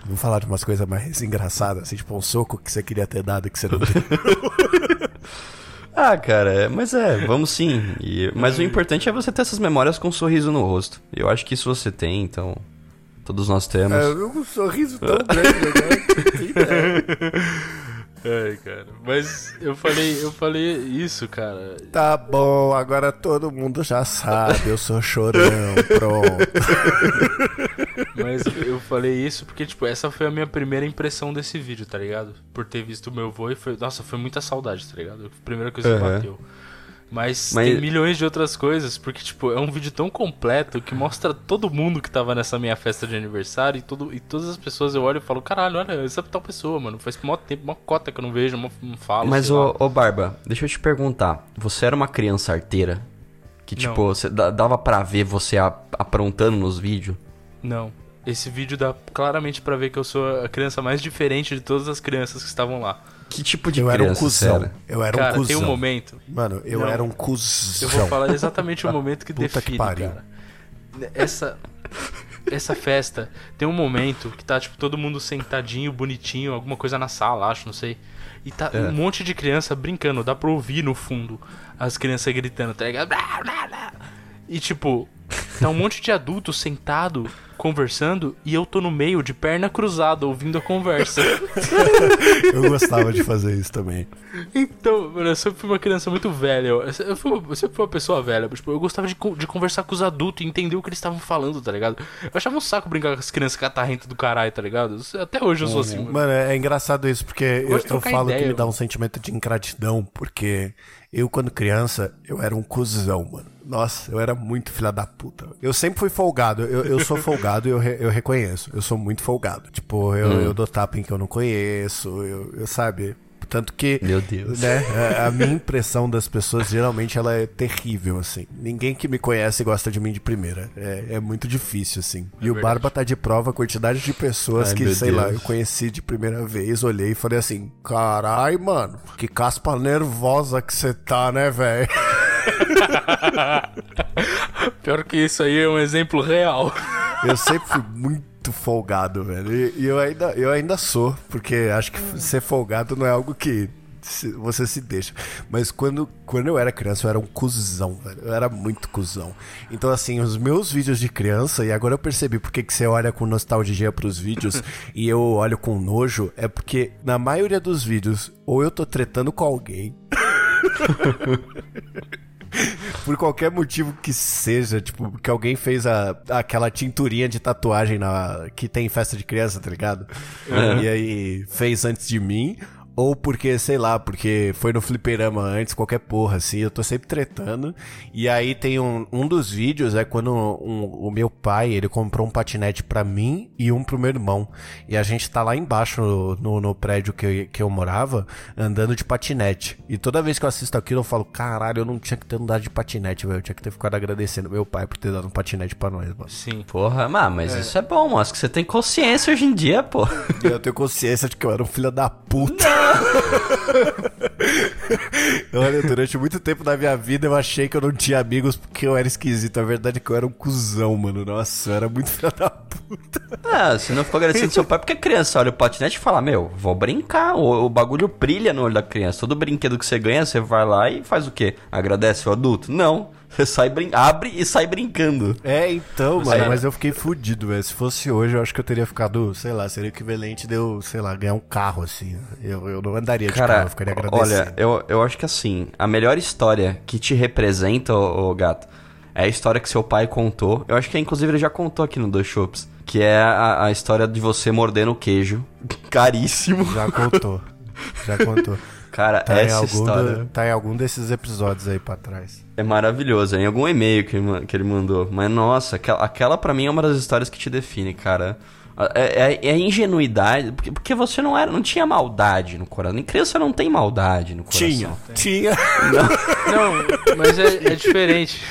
Vamos falar de umas coisas mais engraçadas, assim, tipo um soco que você queria ter dado que você não deu.
Ah, cara, é, mas é, vamos sim. E- mas o importante é você ter essas memórias com um sorriso no rosto. Eu acho que isso você tem, então. Todos nós temos.
É, um sorriso tão grande agora. Que ideia.
Ai, cara. Mas eu falei, eu falei isso, cara.
Tá bom, agora todo mundo já sabe, eu sou chorão, pronto.
Mas eu falei isso porque, tipo, essa foi a minha primeira impressão desse vídeo, tá ligado? Por ter visto o meu vô e foi. Nossa, foi muita saudade, tá ligado? A primeira coisa que
Aham.
bateu. Mas,
Mas-
tem milhões de outras coisas, porque, tipo, é um vídeo tão completo que mostra todo mundo que tava nessa minha festa de aniversário e, todo, e todas as pessoas eu olho e falo, caralho, olha, essa é tal pessoa, mano. Faz mó tempo, mó cota que eu não vejo, mó, não falo.
Mas, ô, ô Barba, deixa eu te perguntar. Você era uma criança arteira? Que,
Não.
tipo, você da- dava pra ver você aprontando nos vídeos?
Não. Esse vídeo dá claramente pra ver que eu sou a criança mais diferente de todas as crianças que estavam lá.
Que tipo de
Eu era um
criança
cuzão. Eu era
cara,
um cuzão.
tem um momento.
Mano, eu
Não.
era um cuzão.
Eu vou falar exatamente o momento que
Puta que
define,
pariu.
cara. Essa essa festa tem um momento que tá tipo todo mundo sentadinho, bonitinho, alguma coisa na sala, acho, não sei. E tá
É.
um monte de criança brincando, dá pra ouvir no fundo as crianças gritando, tá ligado? E tipo, tá um monte de adulto sentado conversando e eu tô no meio de perna cruzada ouvindo a conversa.
Eu gostava de fazer isso também.
Então, mano, eu sempre fui uma criança muito velha. Eu, eu, fui, eu sempre fui uma pessoa velha. Tipo, eu gostava de, de conversar com os adultos e entender o que eles estavam falando, tá ligado? Eu achava um saco brincar com as crianças catarrentas do caralho, tá ligado? Até hoje eu sou assim, mano.
Mano, é engraçado isso, porque eu, eu
trocar
falo
ideia,
que me dá um sentimento de ingratidão, porque eu, quando criança, eu era um cuzão, mano. Nossa, eu era muito filha da puta. Eu sempre fui folgado. Eu, eu sou folgado e eu, re- eu reconheço. Eu sou muito folgado. Tipo, eu,
Hum.
eu dou tapa em que eu não conheço, eu, eu sabe? Tanto que.
Meu Deus.
Né, a, a minha impressão das pessoas, geralmente, ela é terrível, assim. Ninguém que me conhece gosta de mim de primeira. É, é muito difícil, assim. e o
verdade.
Barba tá de prova a quantidade de pessoas
Ai,
que, sei lá,
Deus.
eu conheci de primeira vez, olhei e falei assim: carai, mano, que caspa nervosa que você tá, né, velho?
Pior que isso aí é um exemplo real.
Eu sempre fui muito folgado, velho. E, e eu, ainda, eu ainda sou, porque acho que ser folgado não é algo que você se deixa. Mas quando, quando eu era criança, eu era um cuzão, velho. Eu era muito cuzão. Então, assim, os meus vídeos de criança, e agora eu percebi porque que você olha com nostalgia pros vídeos e eu olho com nojo, é porque na maioria dos vídeos, ou eu tô tretando com alguém. Por qualquer motivo que seja, tipo, que alguém fez a, aquela tinturinha de tatuagem na, que tem em festa de criança, tá ligado? E aí fez antes de mim. Ou porque, sei lá, porque foi no fliperama antes, qualquer porra, assim, eu tô sempre tretando. E aí tem um, um dos vídeos, é quando um- o meu pai, ele comprou um patinete pra mim e um pro meu irmão. E a gente tá lá embaixo no, no, no prédio que eu, que eu morava, andando de patinete. E toda vez que eu assisto aquilo, eu falo, caralho, eu não tinha que ter andado de patinete, velho. Eu tinha que ter ficado agradecendo meu pai por ter dado um patinete pra nós, mano.
Sim.
Porra, mas, mas isso é bom, acho que você tem consciência hoje em dia, pô.
Eu tenho consciência de que eu era um filho da puta. Olha, durante muito tempo da minha vida eu achei que eu não tinha amigos porque eu era esquisito. A verdade é que eu era um cuzão, mano. Nossa, eu era muito filho da puta.
Ah, você não ficou agradecendo seu pai porque a criança olha o patinete e fala, meu, vou brincar. O, o bagulho brilha no olho da criança. Todo brinquedo que você ganha, você vai lá e faz o quê? Agradece o adulto? Não. Sai brin abre e sai brincando.
É, então, mano,
era-
mas eu fiquei fudido, velho. Se fosse hoje, eu acho que eu teria ficado, sei lá, seria equivalente de eu, sei lá, ganhar um carro, assim. Eu, eu não andaria de carro,
Cara,
eu ficaria agradecendo.
olha, eu, eu acho que assim, a melhor história que te representa, ô, ô gato, é a história que seu pai contou. Eu acho que inclusive ele já contou aqui no Dois Shops. Que é a, a história de você mordendo o queijo. Caríssimo.
Já contou. Já contou.
Cara,
Tá,
essa história
da- tá em algum desses episódios aí pra trás.
é maravilhosa. Em algum e-mail que ele, que ele mandou. Mas nossa, aquela, aquela pra mim é uma das histórias que te define, cara. É, é, é ingenuidade, porque, porque você não era, não tinha maldade no coração. Nem criança não tem maldade no coração.
Tinha. Tinha.
Não, mas é, é diferente.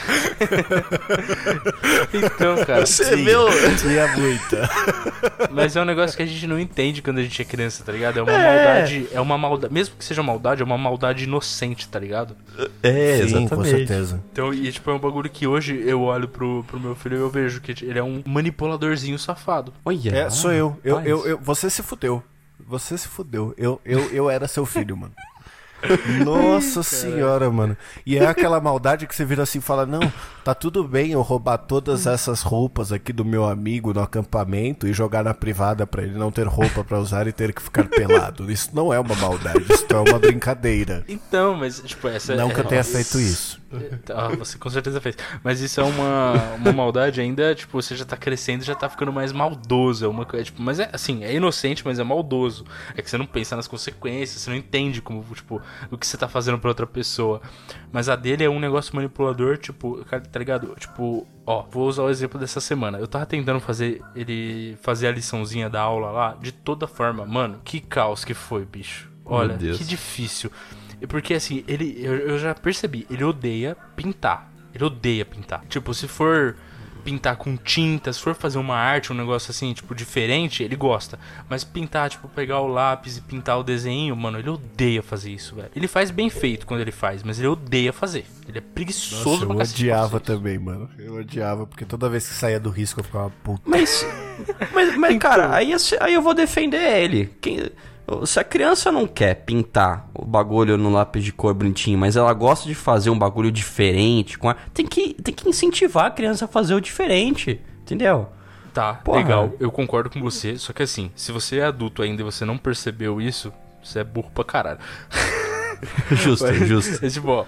então, cara.
Você viu?
Tinha muita.
Mas é um negócio que a gente não entende quando a gente é criança, tá ligado? É uma maldade. É uma maldade. Mesmo que seja maldade, é uma maldade inocente, tá ligado?
É,
Sim, com certeza.
Então, e tipo, é um bagulho que hoje eu olho pro, pro meu filho e eu vejo que ele é um manipuladorzinho safado.
Olha.
É, sou eu. Eu, eu, eu. Você se fudeu. Você se fudeu. Eu, eu, eu era seu filho, mano. Nossa senhora, mano. E é aquela maldade que você vira assim e fala: Não, tá tudo bem eu roubar todas essas roupas aqui do meu amigo no acampamento e jogar na privada pra ele não ter roupa pra usar e ter que ficar pelado. Isso não é uma maldade, isso é uma brincadeira.
Então, mas, tipo, essa
Não
é,
que eu tenha feito isso.
Ah, você com certeza fez. Mas isso é uma, uma maldade ainda, tipo, você já tá crescendo e já tá ficando mais maldoso. É uma coisa, tipo, mas é assim, é inocente, mas é maldoso. É que você não pensa nas consequências, você não entende como, tipo, o que você tá fazendo pra outra pessoa. Mas a dele é um negócio manipulador, tipo, cara, tá ligado? Tipo, ó, vou usar o exemplo dessa semana. Eu tava tentando fazer ele fazer a liçãozinha da aula lá de toda forma. Mano, que caos que foi, bicho. Olha, que difícil. E Porque assim, ele eu, eu já percebi, ele odeia pintar. Ele odeia pintar. Tipo, se for pintar com tinta, se for fazer uma arte, um negócio assim, tipo, diferente, ele gosta. Mas pintar, tipo, pegar o lápis e pintar o desenho, mano, ele odeia fazer isso, velho. Ele faz bem feito quando ele faz, mas ele odeia fazer. Ele é preguiçoso
Nossa, eu
pra pra
odiava também, mano. Eu odiava, porque toda vez que saía do risco eu ficava puta.
Mas, mas, mas cara, aí, eu aí eu vou defender ele. Quem- se a criança não quer pintar o bagulho no lápis de cor bonitinho, mas ela gosta de fazer um bagulho diferente, com a- tem, que, tem que incentivar a criança a fazer o diferente, entendeu?
Tá,
Porra.
legal, eu concordo com você. Só que assim, se você é adulto ainda e você não percebeu isso, você é burro pra caralho.
Justo, justo.
É tipo, ó,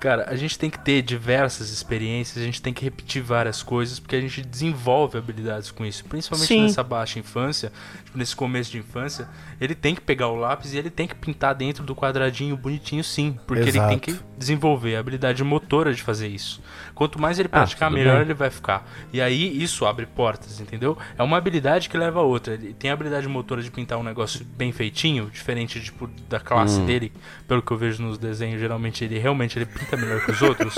cara, a gente tem que ter diversas experiências, a gente tem que repetir várias coisas, porque a gente desenvolve habilidades com isso. Principalmente
Sim.
nessa baixa infância, tipo, nesse começo de infância, ele tem que pegar o lápis e ele tem que pintar dentro do quadradinho bonitinho, sim. Porque ele
Exato.
tem que desenvolver a habilidade motora de fazer isso. Quanto mais ele praticar,
Ah,
melhor
bem.
ele vai ficar. E aí isso abre portas, entendeu? É uma habilidade que leva a outra. Ele tem a habilidade motora de pintar um negócio bem feitinho, diferente tipo da classe
Hum.
dele, pelo que eu vejo nos desenhos, geralmente ele realmente ele pinta melhor que os outros.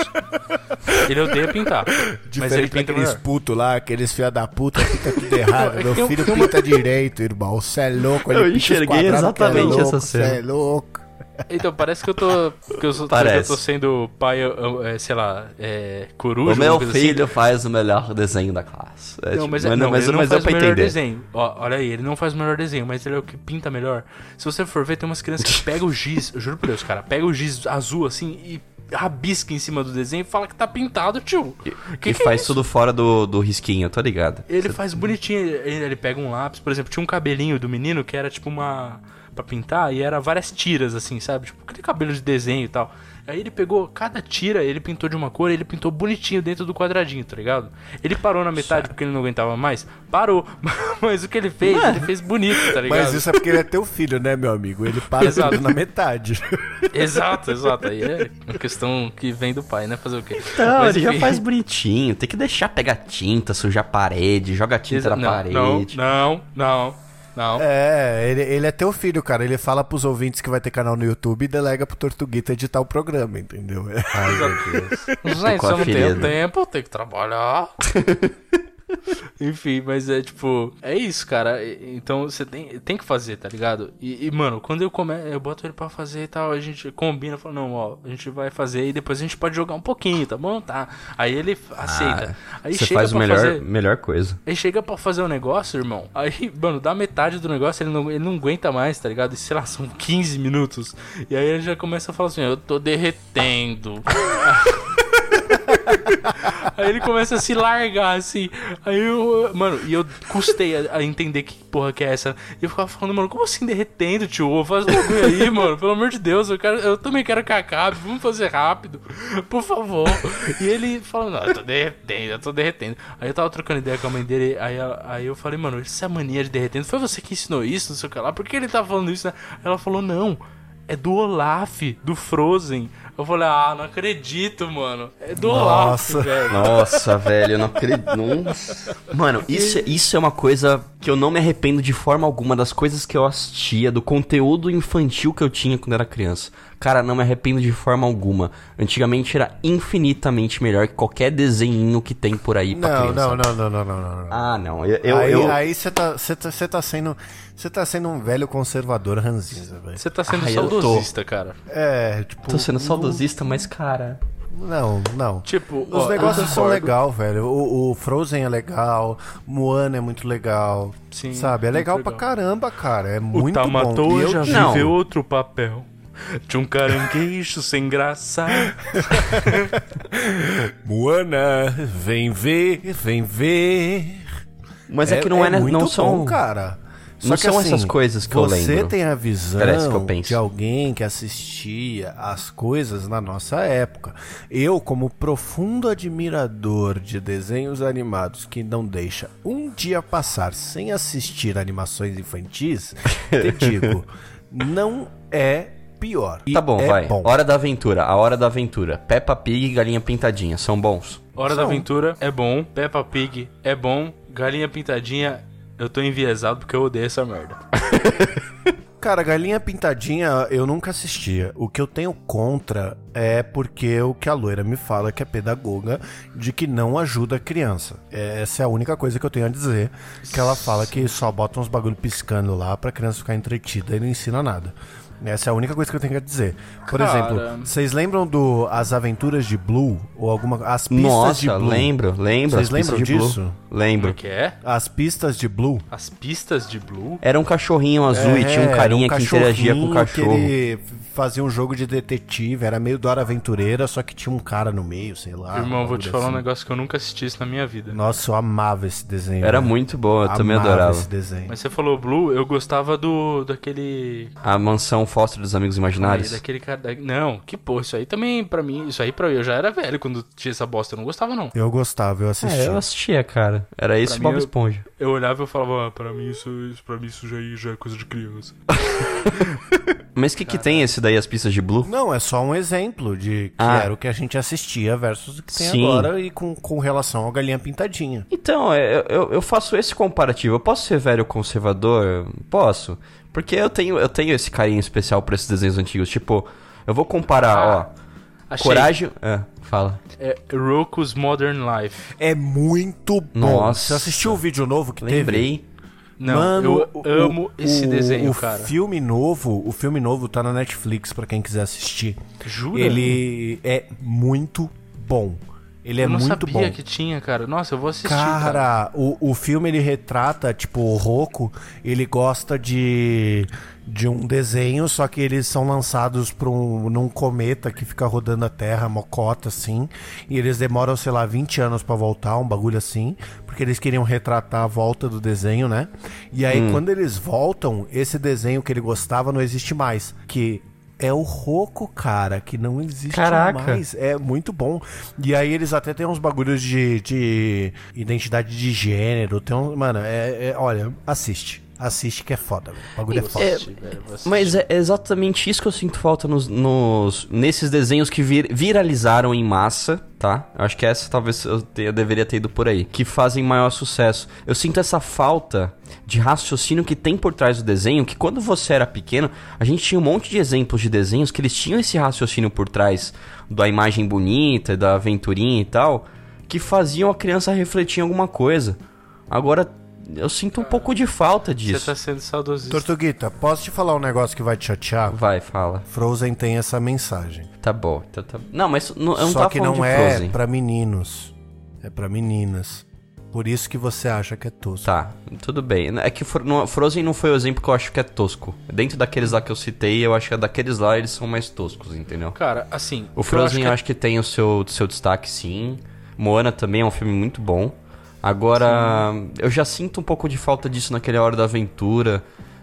ele odeia pintar, mas ele
Diferente
pinta
daqueles
melhor.
putos lá, aqueles filha da puta, pinta tudo errado. Meu filho pinta direito, irmão. Cê é louco, ele
Eu enxerguei
é
exatamente
louco,
essa cena.
Cê é louco.
Então parece que eu tô que eu, sou, que eu
Parece.
tô sendo pai, eu- é, sei lá, é, coruja,
O meu
assim.
filho faz o melhor desenho da classe. É,
Não,
tipo,
mas, é- não,
mas,
ele não
mas
faz
deu
o melhor
entender.
desenho. Ó, olha aí, ele não faz o melhor desenho, mas ele é o que pinta melhor. Se você for ver, tem umas crianças que pegam o giz, eu juro por Deus, cara, pega o giz azul assim e rabisca em cima do desenho e fala que tá pintado, tio. Que
e
que é
faz
isso?
tudo fora do, do risquinho, tô ligado.
Ele faz bonitinho, ele, ele pega um lápis, por exemplo, tinha um cabelinho do menino que era tipo uma. pra pintar e era várias tiras, assim, sabe? Tipo, aquele cabelo de desenho e tal. Aí ele pegou cada tira, ele pintou de uma cor, ele pintou bonitinho dentro do quadradinho, tá ligado? Ele parou na metade porque ele não aguentava mais? Parou. Mas o que ele fez, ele fez bonito, tá ligado?
Mas isso é porque ele é teu filho, né, meu amigo? Ele para
Exato.
na metade.
Exato, exato. Aí é uma questão que vem do pai, né? Fazer o quê?
Não,
Mas,
ele já
enfim.
faz bonitinho. Tem que deixar pegar tinta, sujar a parede, joga tinta
Exa-
na
não,
parede.
Não, não, não. Não.
É, ele, ele é teu filho, cara. Ele fala pros ouvintes que vai ter canal no YouTube e delega pro Tortuguita editar o programa, entendeu?
Ai, meu Deus.
Gente, eu não tenho
ferida.
tempo, eu tenho que trabalhar. Enfim, mas é tipo, é isso, cara. Então você tem, tem que fazer, tá ligado? E, e, mano, quando eu começo, eu boto ele pra fazer e tal, a gente combina, fala, não, ó, a gente vai fazer e depois a gente pode jogar um pouquinho, tá bom? Tá. Aí ele aceita. aí
Ah, Você
chega
faz
pra
melhor,
fazer.
melhor coisa.
Aí chega pra fazer o negócio, irmão. Aí, mano, dá metade do negócio, ele não, ele não aguenta mais, tá ligado? E sei lá, são 15 minutos. E aí ele já começa a falar assim: Eu tô derretendo. aí ele começa a se largar, assim. Aí eu. Mano, e eu custei a, a entender que porra que é essa. E eu ficava falando, mano, como assim derretendo, tio? Faz bagulho aí, mano. Pelo amor de Deus, eu, quero, eu também quero que acabe. Vamos fazer rápido, por favor. E ele falando, não, eu tô derretendo, eu tô derretendo. Aí eu tava trocando ideia com a mãe dele. Aí, aí eu falei, mano, essa mania de derretendo, foi você que ensinou isso, não sei o que lá. Por que ele tá falando isso, né? Ela falou, não. É do Olaf, do Frozen. Eu falei, ah, não acredito, mano. É do
Nossa.
Olaf, velho.
Nossa, velho, eu não acredito. Nossa. Mano, isso, isso é uma coisa que eu não me arrependo de forma alguma das coisas que eu assistia, do conteúdo infantil que eu tinha quando era criança. Cara, não me arrependo de forma alguma. Antigamente era infinitamente melhor que qualquer desenho que tem por aí pra
Não,
criança.
não, não, não, não, não, não, não.
Ah, não. Eu, eu,
aí
eu-
aí você tá, você tá, você tá sendo. Você tá sendo um velho conservador ranzinza, velho.
Você tá sendo
tô.
saudosista, cara.
É, tipo.
tô sendo saudosista, mas cara.
Não, não.
Tipo,
Os
ó,
negócios são legal, velho. O, o Frozen é legal, Moana é muito legal.
Sim,
sabe? É
muito
legal, pra
legal.
caramba, cara. É
O
muito bom.
Tamatou
E eu
já
Não.
viveu outro papel. Tinha um caranguejo sem graça.
Moana, vem ver, vem ver.
Mas é, que não é, né,
muito
não são
bom, cara.
não são essas coisas que eu
Você
lembro.
tem a visão
Parece que eu penso.
de alguém que assistia as coisas na nossa época. Eu, como profundo admirador de desenhos animados que não deixa um dia passar sem assistir animações infantis, te digo, não é pior.
Tá bom,
é
vai.
Bom.
Hora da aventura, a hora da aventura. Peppa Pig e Galinha Pintadinha, são bons?
Hora da
São.
Aventura é bom. Peppa Pig é bom. Galinha Pintadinha, eu tô enviesado porque eu odeio essa merda.
Cara, Galinha Pintadinha eu nunca assistia. O que eu tenho contra é porque o que a loira me fala que é pedagoga de que não ajuda a criança. É, Essa é a única coisa que eu tenho a dizer. Que ela fala que só bota uns bagulho piscando lá pra criança ficar entretida e não ensina nada. Essa é a única coisa que eu tenho a dizer. Por
Cara.
exemplo, vocês lembram do As Aventuras de Blue? Ou alguma. As pistas
Nossa,
de Blue?
lembro, lembro.
Vocês
as pistas
lembram
de Blue.
disso?
É
Lembro.
que é?
As pistas de Blue?
As pistas de Blue?
Era um cachorrinho azul e tinha um
É,
carinha
um
que interagia com o cachorro.
Que ele fazia um jogo de detetive, era meio Dora Aventureira, só que tinha um cara no meio, sei lá.
Irmão, vou te falar um
assim.
negócio que eu nunca assisti isso na minha vida.
Nossa, eu amava esse desenho.
Era
né?
muito bom, eu também
Amava
adorava.
esse desenho.
Mas você falou Blue, eu gostava do daquele
A mansão Foster dos Amigos Imaginários.
daquele cara, da- não, que porra, isso aí também pra mim, isso aí pra eu já era velho quando tinha essa bosta, eu não gostava não.
Eu gostava, eu assistia.
É, eu assistia, cara. Era esse
Pra
Bob
mim, eu-
Esponja.
Eu olhava e eu falava, ah, pra mim isso, isso para mim isso já, já é coisa de criança.
Mas o que, que tem esse daí, as pistas de Blue?
Não, é só um exemplo de que
Ah.
era o que a gente assistia versus o que tem
Sim.
agora e com, com relação ao Galinha Pintadinha.
Então, é, eu, eu faço esse comparativo. Eu posso ser velho conservador? Posso. Porque eu tenho, eu tenho esse carinho especial por esses desenhos antigos. Tipo, eu vou comparar, ó.
Achei.
Coragem. É, fala.
É Roku's Modern Life.
É muito bom.
Nossa.
Você assistiu o vídeo novo que teve?
Lembrei.
Não,
Mano,
eu
o-
amo
o-
esse
o-
desenho,
o
cara.
filme novo, o filme novo tá na Netflix pra quem quiser assistir.
Jura?
Ele é muito bom. Ele é
eu não
muito
sabia
bom.
que tinha, cara. Nossa, eu vou assistir, cara.
Cara, o, o filme ele retrata, tipo, o Roku, ele gosta de, de um desenho, só que eles são lançados por um, num cometa que fica rodando a Terra, mocota, assim, e eles demoram, sei lá, 20 anos pra voltar, um bagulho assim, porque eles queriam retratar a volta do desenho, né? E aí, quando eles voltam, esse desenho que ele gostava não existe mais, que... É o Roku, cara, que não existe
Caraca.
mais. É muito bom. E aí eles até têm uns bagulhos de, de identidade de gênero. Tem um, mano, é, é- olha, assiste. Assiste que é foda, velho. O bagulho é foda.
É,
Assistir, velho.
Mas é exatamente isso que eu sinto falta nos, nos- nesses desenhos que vir- viralizaram em massa, tá? Eu acho que essa talvez eu, te- eu deveria ter ido por aí. Que fazem maior sucesso. Eu sinto essa falta de raciocínio que tem por trás do desenho, que quando você era pequeno, a gente tinha um monte de exemplos de desenhos que eles tinham esse raciocínio por trás da imagem bonita, da aventurinha e tal, que faziam a criança refletir em alguma coisa. Agora, eu sinto um pouco de falta
Você
disso.
tá sendo saudosista.
Tortuguita, posso te falar um negócio que vai te chatear?
Vai, fala.
Frozen tem essa mensagem.
Tá bom. Então tá... Não, mas não, eu não
Só
tava
que não
de
é
Frozen.
pra meninos. É pra meninas. Por isso que você acha que é tosco.
Tá, tudo bem. É que Frozen não foi o exemplo que eu acho que é tosco. Dentro daqueles lá que eu citei, eu acho que daqueles lá eles são mais toscos, entendeu?
Cara, assim.
O
eu
Frozen eu
que
acho que tem o seu, seu destaque, sim. Moana também é um filme muito bom. Agora, eu já sinto um pouco de falta disso naquele Hora da Aventura,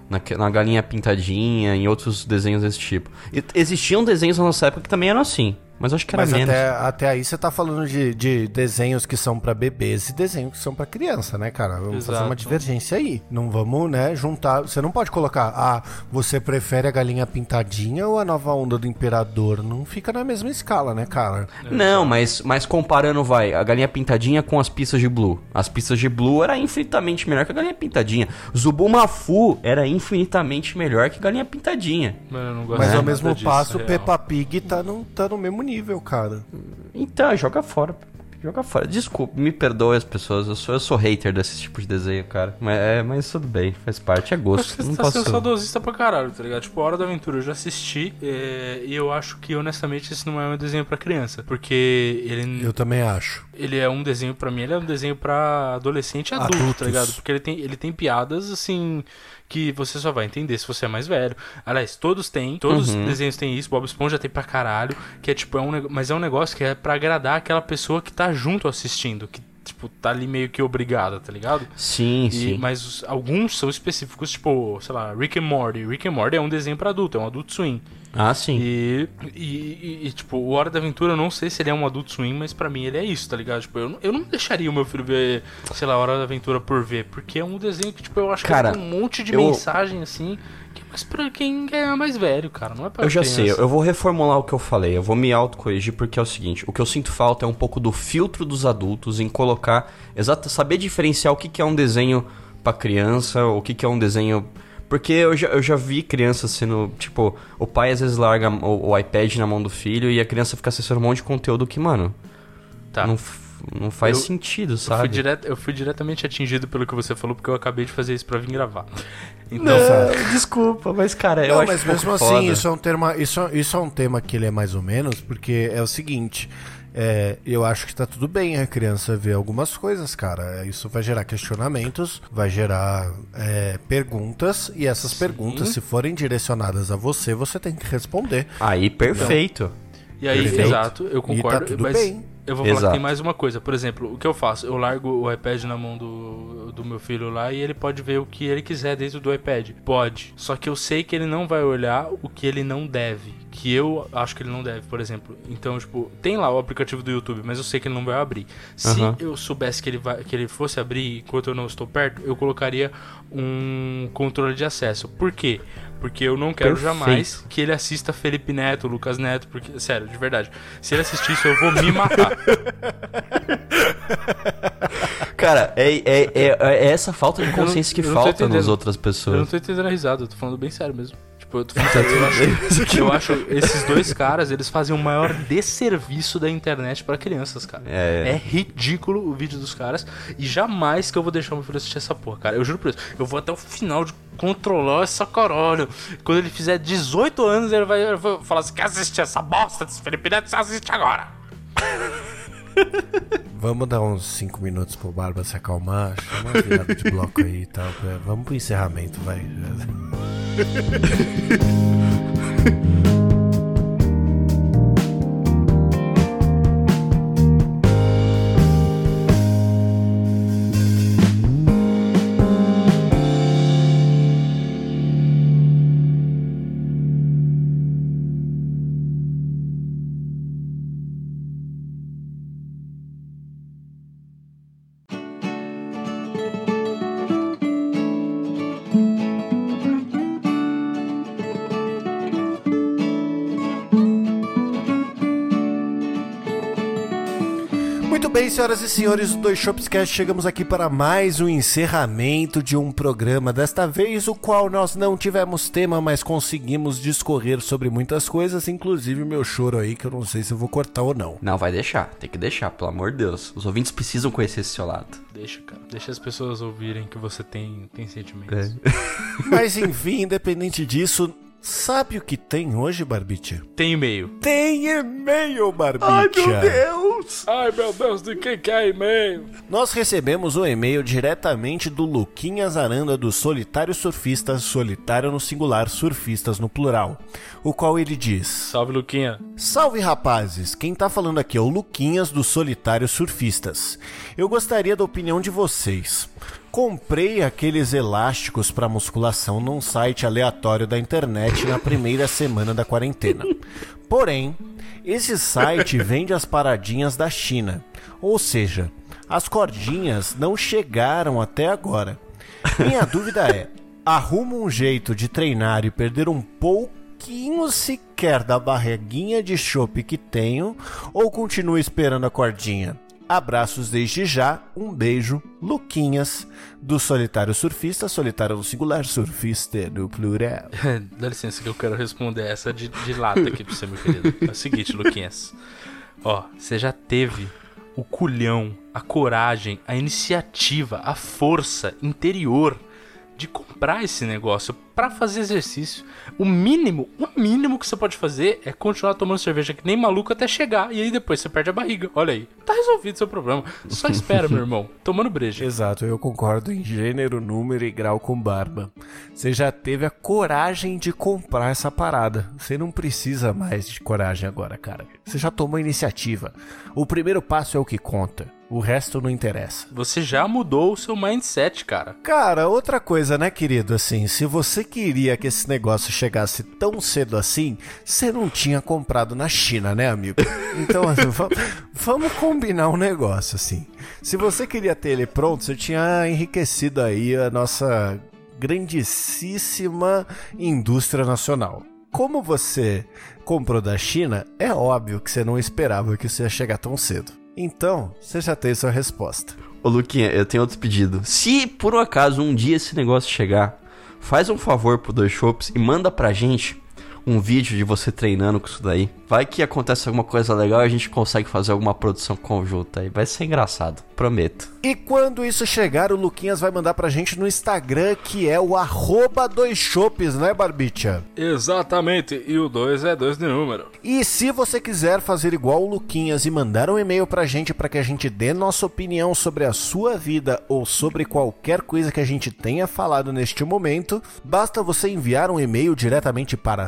naque- na Galinha Pintadinha, em outros desenhos desse tipo. E existiam desenhos na nossa época que também eram assim, mas acho que era
Mas
menos.
até, até aí você tá falando de, de desenhos que são pra bebês e desenhos que são pra criança, né, cara? Vamos fazer uma
Exato.
divergência aí. Não vamos, né, juntar. Você não pode colocar, ah, você prefere a galinha pintadinha ou a nova onda do imperador? Não fica na mesma escala, né, cara?
Não, mas, mas comparando, vai, a galinha pintadinha com as pistas de Blue. As pistas de Blue era infinitamente melhor que a galinha pintadinha. Zubumafu era infinitamente melhor que a galinha pintadinha.
Mano, eu não gosto
Mas ao mesmo
disso,
passo,
real.
Peppa Pig tá no, tá no mesmo nível, cara.
Então, joga fora Joga fora. Desculpa, me perdoe as pessoas. Eu sou, eu sou hater desse tipo de desenho, cara. Mas, é, mas tudo bem, faz parte, é gosto.
você
Não
tá
posso...
sendo saudosista pra caralho, tá ligado? Tipo, a Hora da Aventura eu já assisti é, e eu acho que, honestamente, esse não é um desenho pra criança. Porque ele,
Eu também acho.
ele é um desenho pra mim, ele é um desenho pra adolescente e adulto,
Adultos.
tá ligado? Porque ele tem, ele tem piadas, assim, que você só vai entender se você é mais velho. Aliás, todos têm, todos
Uhum.
os desenhos têm isso, Bob Esponja tem pra caralho, que é tipo, é um, mas é um negócio que é pra agradar aquela pessoa que tá junto assistindo, que, tipo, tá ali meio que obrigada, tá ligado?
Sim,
E-
sim.
mas os- alguns são específicos, tipo, sei lá, Rick and Morty. Rick and Morty é um desenho pra adulto, é um adulto swing.
Ah, sim.
E, e, e- tipo, o Hora da Aventura, eu não sei se ele é um adulto swing, mas pra mim ele é isso, tá ligado? Tipo, eu, não- eu não deixaria o meu filho ver, sei lá, Hora da Aventura por ver, porque é um desenho que, tipo, eu acho
Cara,
que tem um monte de
eu-
mensagem, assim, que mais pra quem é mais velho, cara, não é pra
Eu já sei, eu vou reformular o que eu falei, eu vou me autocorrigir porque é o seguinte, o que eu sinto falta é um pouco do filtro dos adultos em colocar, exato, saber diferenciar o que, que é um desenho pra criança, o que, que é um desenho... Porque eu já, eu já vi crianças sendo, tipo, o pai às vezes larga o, o iPad na mão do filho e a criança fica acessando um monte de conteúdo que, mano,
Tá.
não, não faz
Eu-
sentido,
Eu fui,
sabe?
direto, eu fui diretamente atingido pelo que você falou, porque eu acabei de fazer isso pra vir gravar. Então,
Não, desculpa, mas cara, eu
Não,
acho
mas
um pouco
mesmo assim,
foda.
isso é, um tema, isso, isso é um tema que ele é mais ou menos, porque é o seguinte. é, eu acho que tá tudo bem a criança ver algumas coisas, cara. Isso vai gerar questionamentos, vai gerar é, perguntas, e essas perguntas, se forem direcionadas a você, você tem que responder.
Aí, perfeito.
E aí,
Perfeito.
exato, eu concordo.
tudo
mas
bem.
Eu vou falar que
Exato.
tem mais uma coisa. Por exemplo, o que eu faço? Eu largo o iPad na mão do, do meu filho lá e ele pode ver o que ele quiser dentro do iPad. Pode. Só que eu sei que ele não vai olhar o que ele não deve. Que eu acho que ele não deve, por exemplo. Então, tipo, tem lá o aplicativo do YouTube, mas eu sei que ele não vai abrir. Se
Aham.
eu soubesse que ele, vai, que ele fosse abrir enquanto eu não estou perto, eu colocaria um controle de acesso. Por quê? Porque eu não quero
Perfeito.
jamais que ele assista Felipe Neto, Lucas Neto, porque, sério, de verdade, se ele assistir isso, eu vou me matar.
Cara, é, é, é, é essa falta de
não-
consciência que
não tô
falta nas outras
Eu não
pessoas.
tô entendendo a risada, eu tô falando bem sério mesmo. Tipo, eu tô falando sério, eu acho, eu acho esses dois caras, eles fazem o maior desserviço da internet pra crianças, cara.
É.
É ridículo o vídeo dos caras e jamais que eu vou deixar meu filho assistir essa porra, cara. Eu juro por isso. Eu vou até o final de controlar essa caralho. Quando ele fizer 18 anos, ele vai, ele vai falar assim: quer assistir essa bosta desse Felipe Neto? Você assiste agora.
Vamos dar uns 5 minutos pro Barba se acalmar, chama uma virada de bloco aí e tal. Vamos pro encerramento, vai. senhoras e senhores do Dois Shopscast, chegamos aqui para mais um encerramento de um programa, desta vez o qual nós não tivemos tema, mas conseguimos discorrer sobre muitas coisas, inclusive o meu choro aí, que eu não sei se eu vou cortar ou não.
Não, vai deixar. Tem que deixar, pelo amor de Deus. Os ouvintes precisam conhecer esse seu lado.
Deixa, cara. Deixa as pessoas ouvirem que você tem, tem sentimentos.
Mas enfim, independente disso, sabe o que tem hoje, Barbicha?
Tem e-mail.
Tem e-mail, Barbicha!
Deus!
Ai, meu Deus, de quem que é e-mail?
Nós recebemos o e-mail diretamente do Luquinhas Aranda do Solitário Surfistas, solitário no singular, surfistas no plural, o qual ele diz:
Salve, Luquinha.
Salve rapazes, quem tá falando aqui é o Luquinhas do Solitário Surfistas. Eu gostaria da opinião de vocês. Comprei aqueles elásticos para musculação num site aleatório da internet na primeira semana da quarentena. Porém, esse site vende as paradinhas da China, ou seja, as cordinhas não chegaram até agora. Minha dúvida é: arrumo um jeito de treinar e perder um pouquinho sequer da barriguinha de chope que tenho ou continuo esperando a cordinha? Abraços desde já, um beijo, Luquinhas, do Solitário Surfista, Solitário no singular, surfista no plural.
Dá licença que eu quero responder essa de, de lata aqui pra você, meu querido. É o seguinte, Luquinhas. Ó, você já teve o culhão, a coragem, a iniciativa, a força interior de comprar esse negócio para fazer exercício. O mínimo, o mínimo que você pode fazer é continuar tomando cerveja que nem maluco até chegar e aí depois você perde a barriga. Olha aí, tá resolvido seu problema. Só espera, meu irmão, tomando breja.
Exato, eu concordo em gênero, número e grau com barba. Você já teve a coragem de comprar essa parada. Você não precisa mais de coragem agora, cara. Você já tomou iniciativa. O primeiro passo é o que conta. O resto não interessa.
Você já mudou o seu mindset, cara.
Cara, outra coisa, né, querido? Assim, se você queria que esse negócio chegasse tão cedo assim, você não tinha comprado na China, né, amigo? Então, assim, vamos combinar um negócio, assim. Se você queria ter ele pronto, você tinha enriquecido aí a nossa grandíssima indústria nacional. Como você comprou da China, é óbvio que você não esperava que isso ia chegar tão cedo. Então, você já tem sua resposta.
Ô Luquinha, eu tenho outro pedido. Se por um acaso um dia esse negócio chegar, faz um favor pro Dois Shops e manda pra gente um vídeo de você treinando com isso daí. Vai que acontece alguma coisa legal e a gente consegue fazer alguma produção conjunta aí. Vai ser engraçado, prometo.
E quando isso chegar, o Luquinhas vai mandar pra gente no Instagram, que é o arroba dois chopes, né, Barbicha?
Exatamente, e o 2 é 2 de número.
E se você quiser fazer igual o Luquinhas e mandar um e-mail pra gente para que a gente dê nossa opinião sobre a sua vida ou sobre qualquer coisa que a gente tenha falado neste momento, basta você enviar um e-mail diretamente para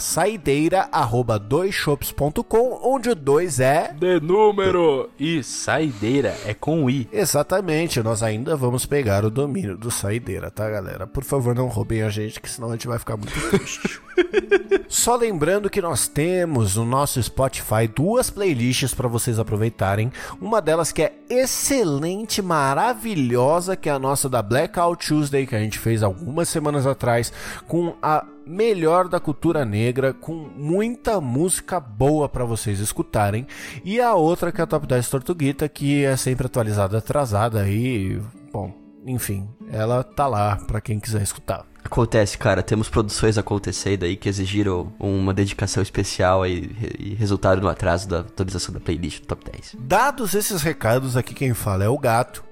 saideira@doisshops.com onde o 2 é
de número e saideira é com i.
Exatamente, nós ainda vamos pegar o domínio do saideira, tá, galera? Por favor, não roubem a gente, que senão a gente vai ficar muito triste. Só lembrando que nós temos no nosso Spotify duas playlists para vocês aproveitarem. Uma delas que é excelente, maravilhosa, que é a nossa da Blackout Tuesday que a gente fez algumas semanas atrás com a melhor da cultura negra, com muita música boa para vocês escutarem. E a outra que é a Top 10 Tortuguita, que é sempre atualizada atrasada e, bom, enfim, ela tá lá para quem quiser escutar.
Acontece, cara, temos produções acontecendo aí que exigiram uma dedicação especial e, e resultaram no atraso da atualização da playlist do Top 10.
Dados esses recados, aqui quem fala é o gato.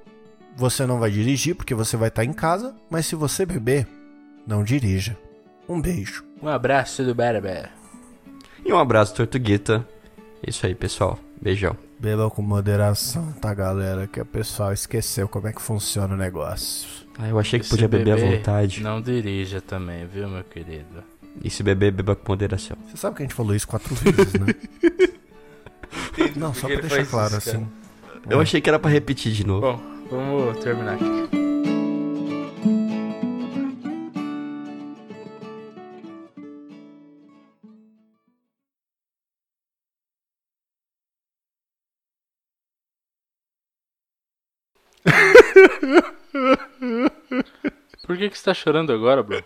Você não vai dirigir porque você vai estar em casa, mas se você beber, não dirija. Um beijo.
Um abraço do Bear
E um abraço, Tortuguita. É isso aí, pessoal. Beijão.
Beba com moderação, tá, galera? Que o pessoal esqueceu como é que funciona o negócio.
Ah, eu achei que podia beber, beber à vontade.
Não dirija também, viu, meu querido?
E se beber, beba com moderação.
Você sabe que a gente falou isso quatro vezes, né? Não, só pra deixar claro, isso, assim.
Eu achei que era pra repetir de novo.
Bom, vamos terminar aqui. Por que, que você tá chorando agora, bro?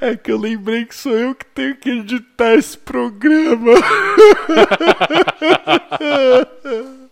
É que eu lembrei que sou eu que tenho que editar esse programa.